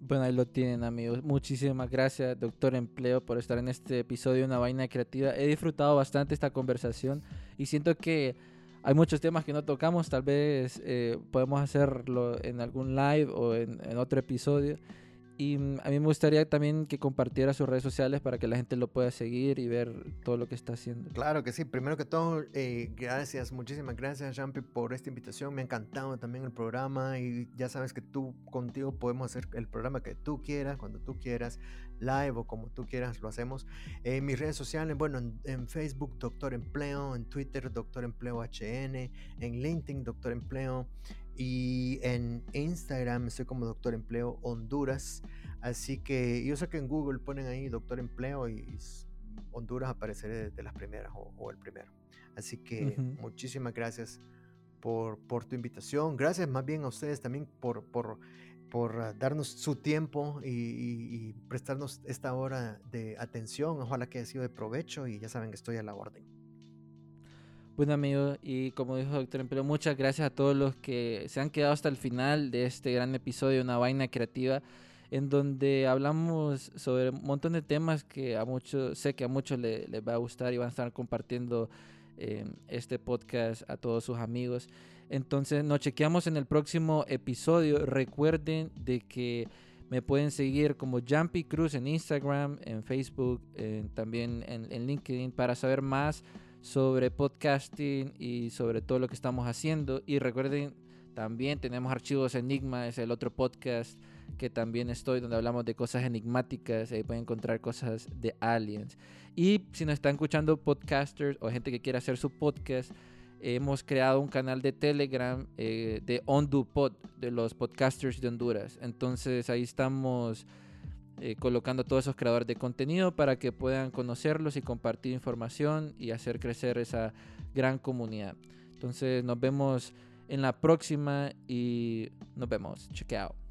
S2: Bueno, ahí lo tienen amigos. Muchísimas gracias, doctor Empleo, por estar en este episodio de Una Vaina Creativa. He disfrutado bastante esta conversación y siento que hay muchos temas que no tocamos. Tal vez eh, podemos hacerlo en algún live o en, en otro episodio. Y mm, a mí me gustaría también que compartiera sus redes sociales para que la gente lo pueda seguir y ver todo lo que está haciendo.
S1: Claro que sí. Primero que todo, eh, gracias, muchísimas gracias, Jampi, por esta invitación. Me ha encantado también el programa y ya sabes que tú contigo podemos hacer el programa que tú quieras, cuando tú quieras, live o como tú quieras, lo hacemos. En mis redes sociales, bueno, en, Facebook, Doctor Empleo, en Twitter, Doctor Empleo HN, en LinkedIn, Doctor Empleo. Y en Instagram estoy como Doctor Empleo Honduras. Así que yo sé que en Google ponen ahí Doctor Empleo y Honduras apareceré de las primeras o, el primero. Así que muchísimas gracias por, por, tu invitación. Gracias más bien a ustedes también por, por, por darnos su tiempo y, y, prestarnos esta hora de atención. Ojalá que haya sido de provecho y ya saben que estoy a la orden.
S2: Bueno amigos, y como dijo Doctor Empleo, muchas gracias a todos los que se han quedado hasta el final de este gran episodio, Una Vaina Creativa, en donde hablamos sobre un montón de temas que a muchos, sé que a muchos les, va a gustar y van a estar compartiendo eh, este podcast a todos sus amigos. Entonces nos chequeamos en el próximo episodio. Recuerden de que me pueden seguir como Jumpy Cruz en Instagram, en Facebook, también en, en LinkedIn para saber más sobre podcasting y sobre todo lo que estamos haciendo. Y recuerden, también tenemos Archivos Enigma, es el otro podcast que también estoy, donde hablamos de cosas enigmáticas, ahí pueden encontrar cosas de aliens. Y si nos están escuchando podcasters o gente que quiera hacer su podcast, hemos creado un canal de Telegram eh, de OnduPod, de los podcasters de Honduras. Entonces ahí estamos eh, colocando a todos esos creadores de contenido para que puedan conocerlos y compartir información y hacer crecer esa gran comunidad. Entonces nos vemos en la próxima y nos vemos. Check out.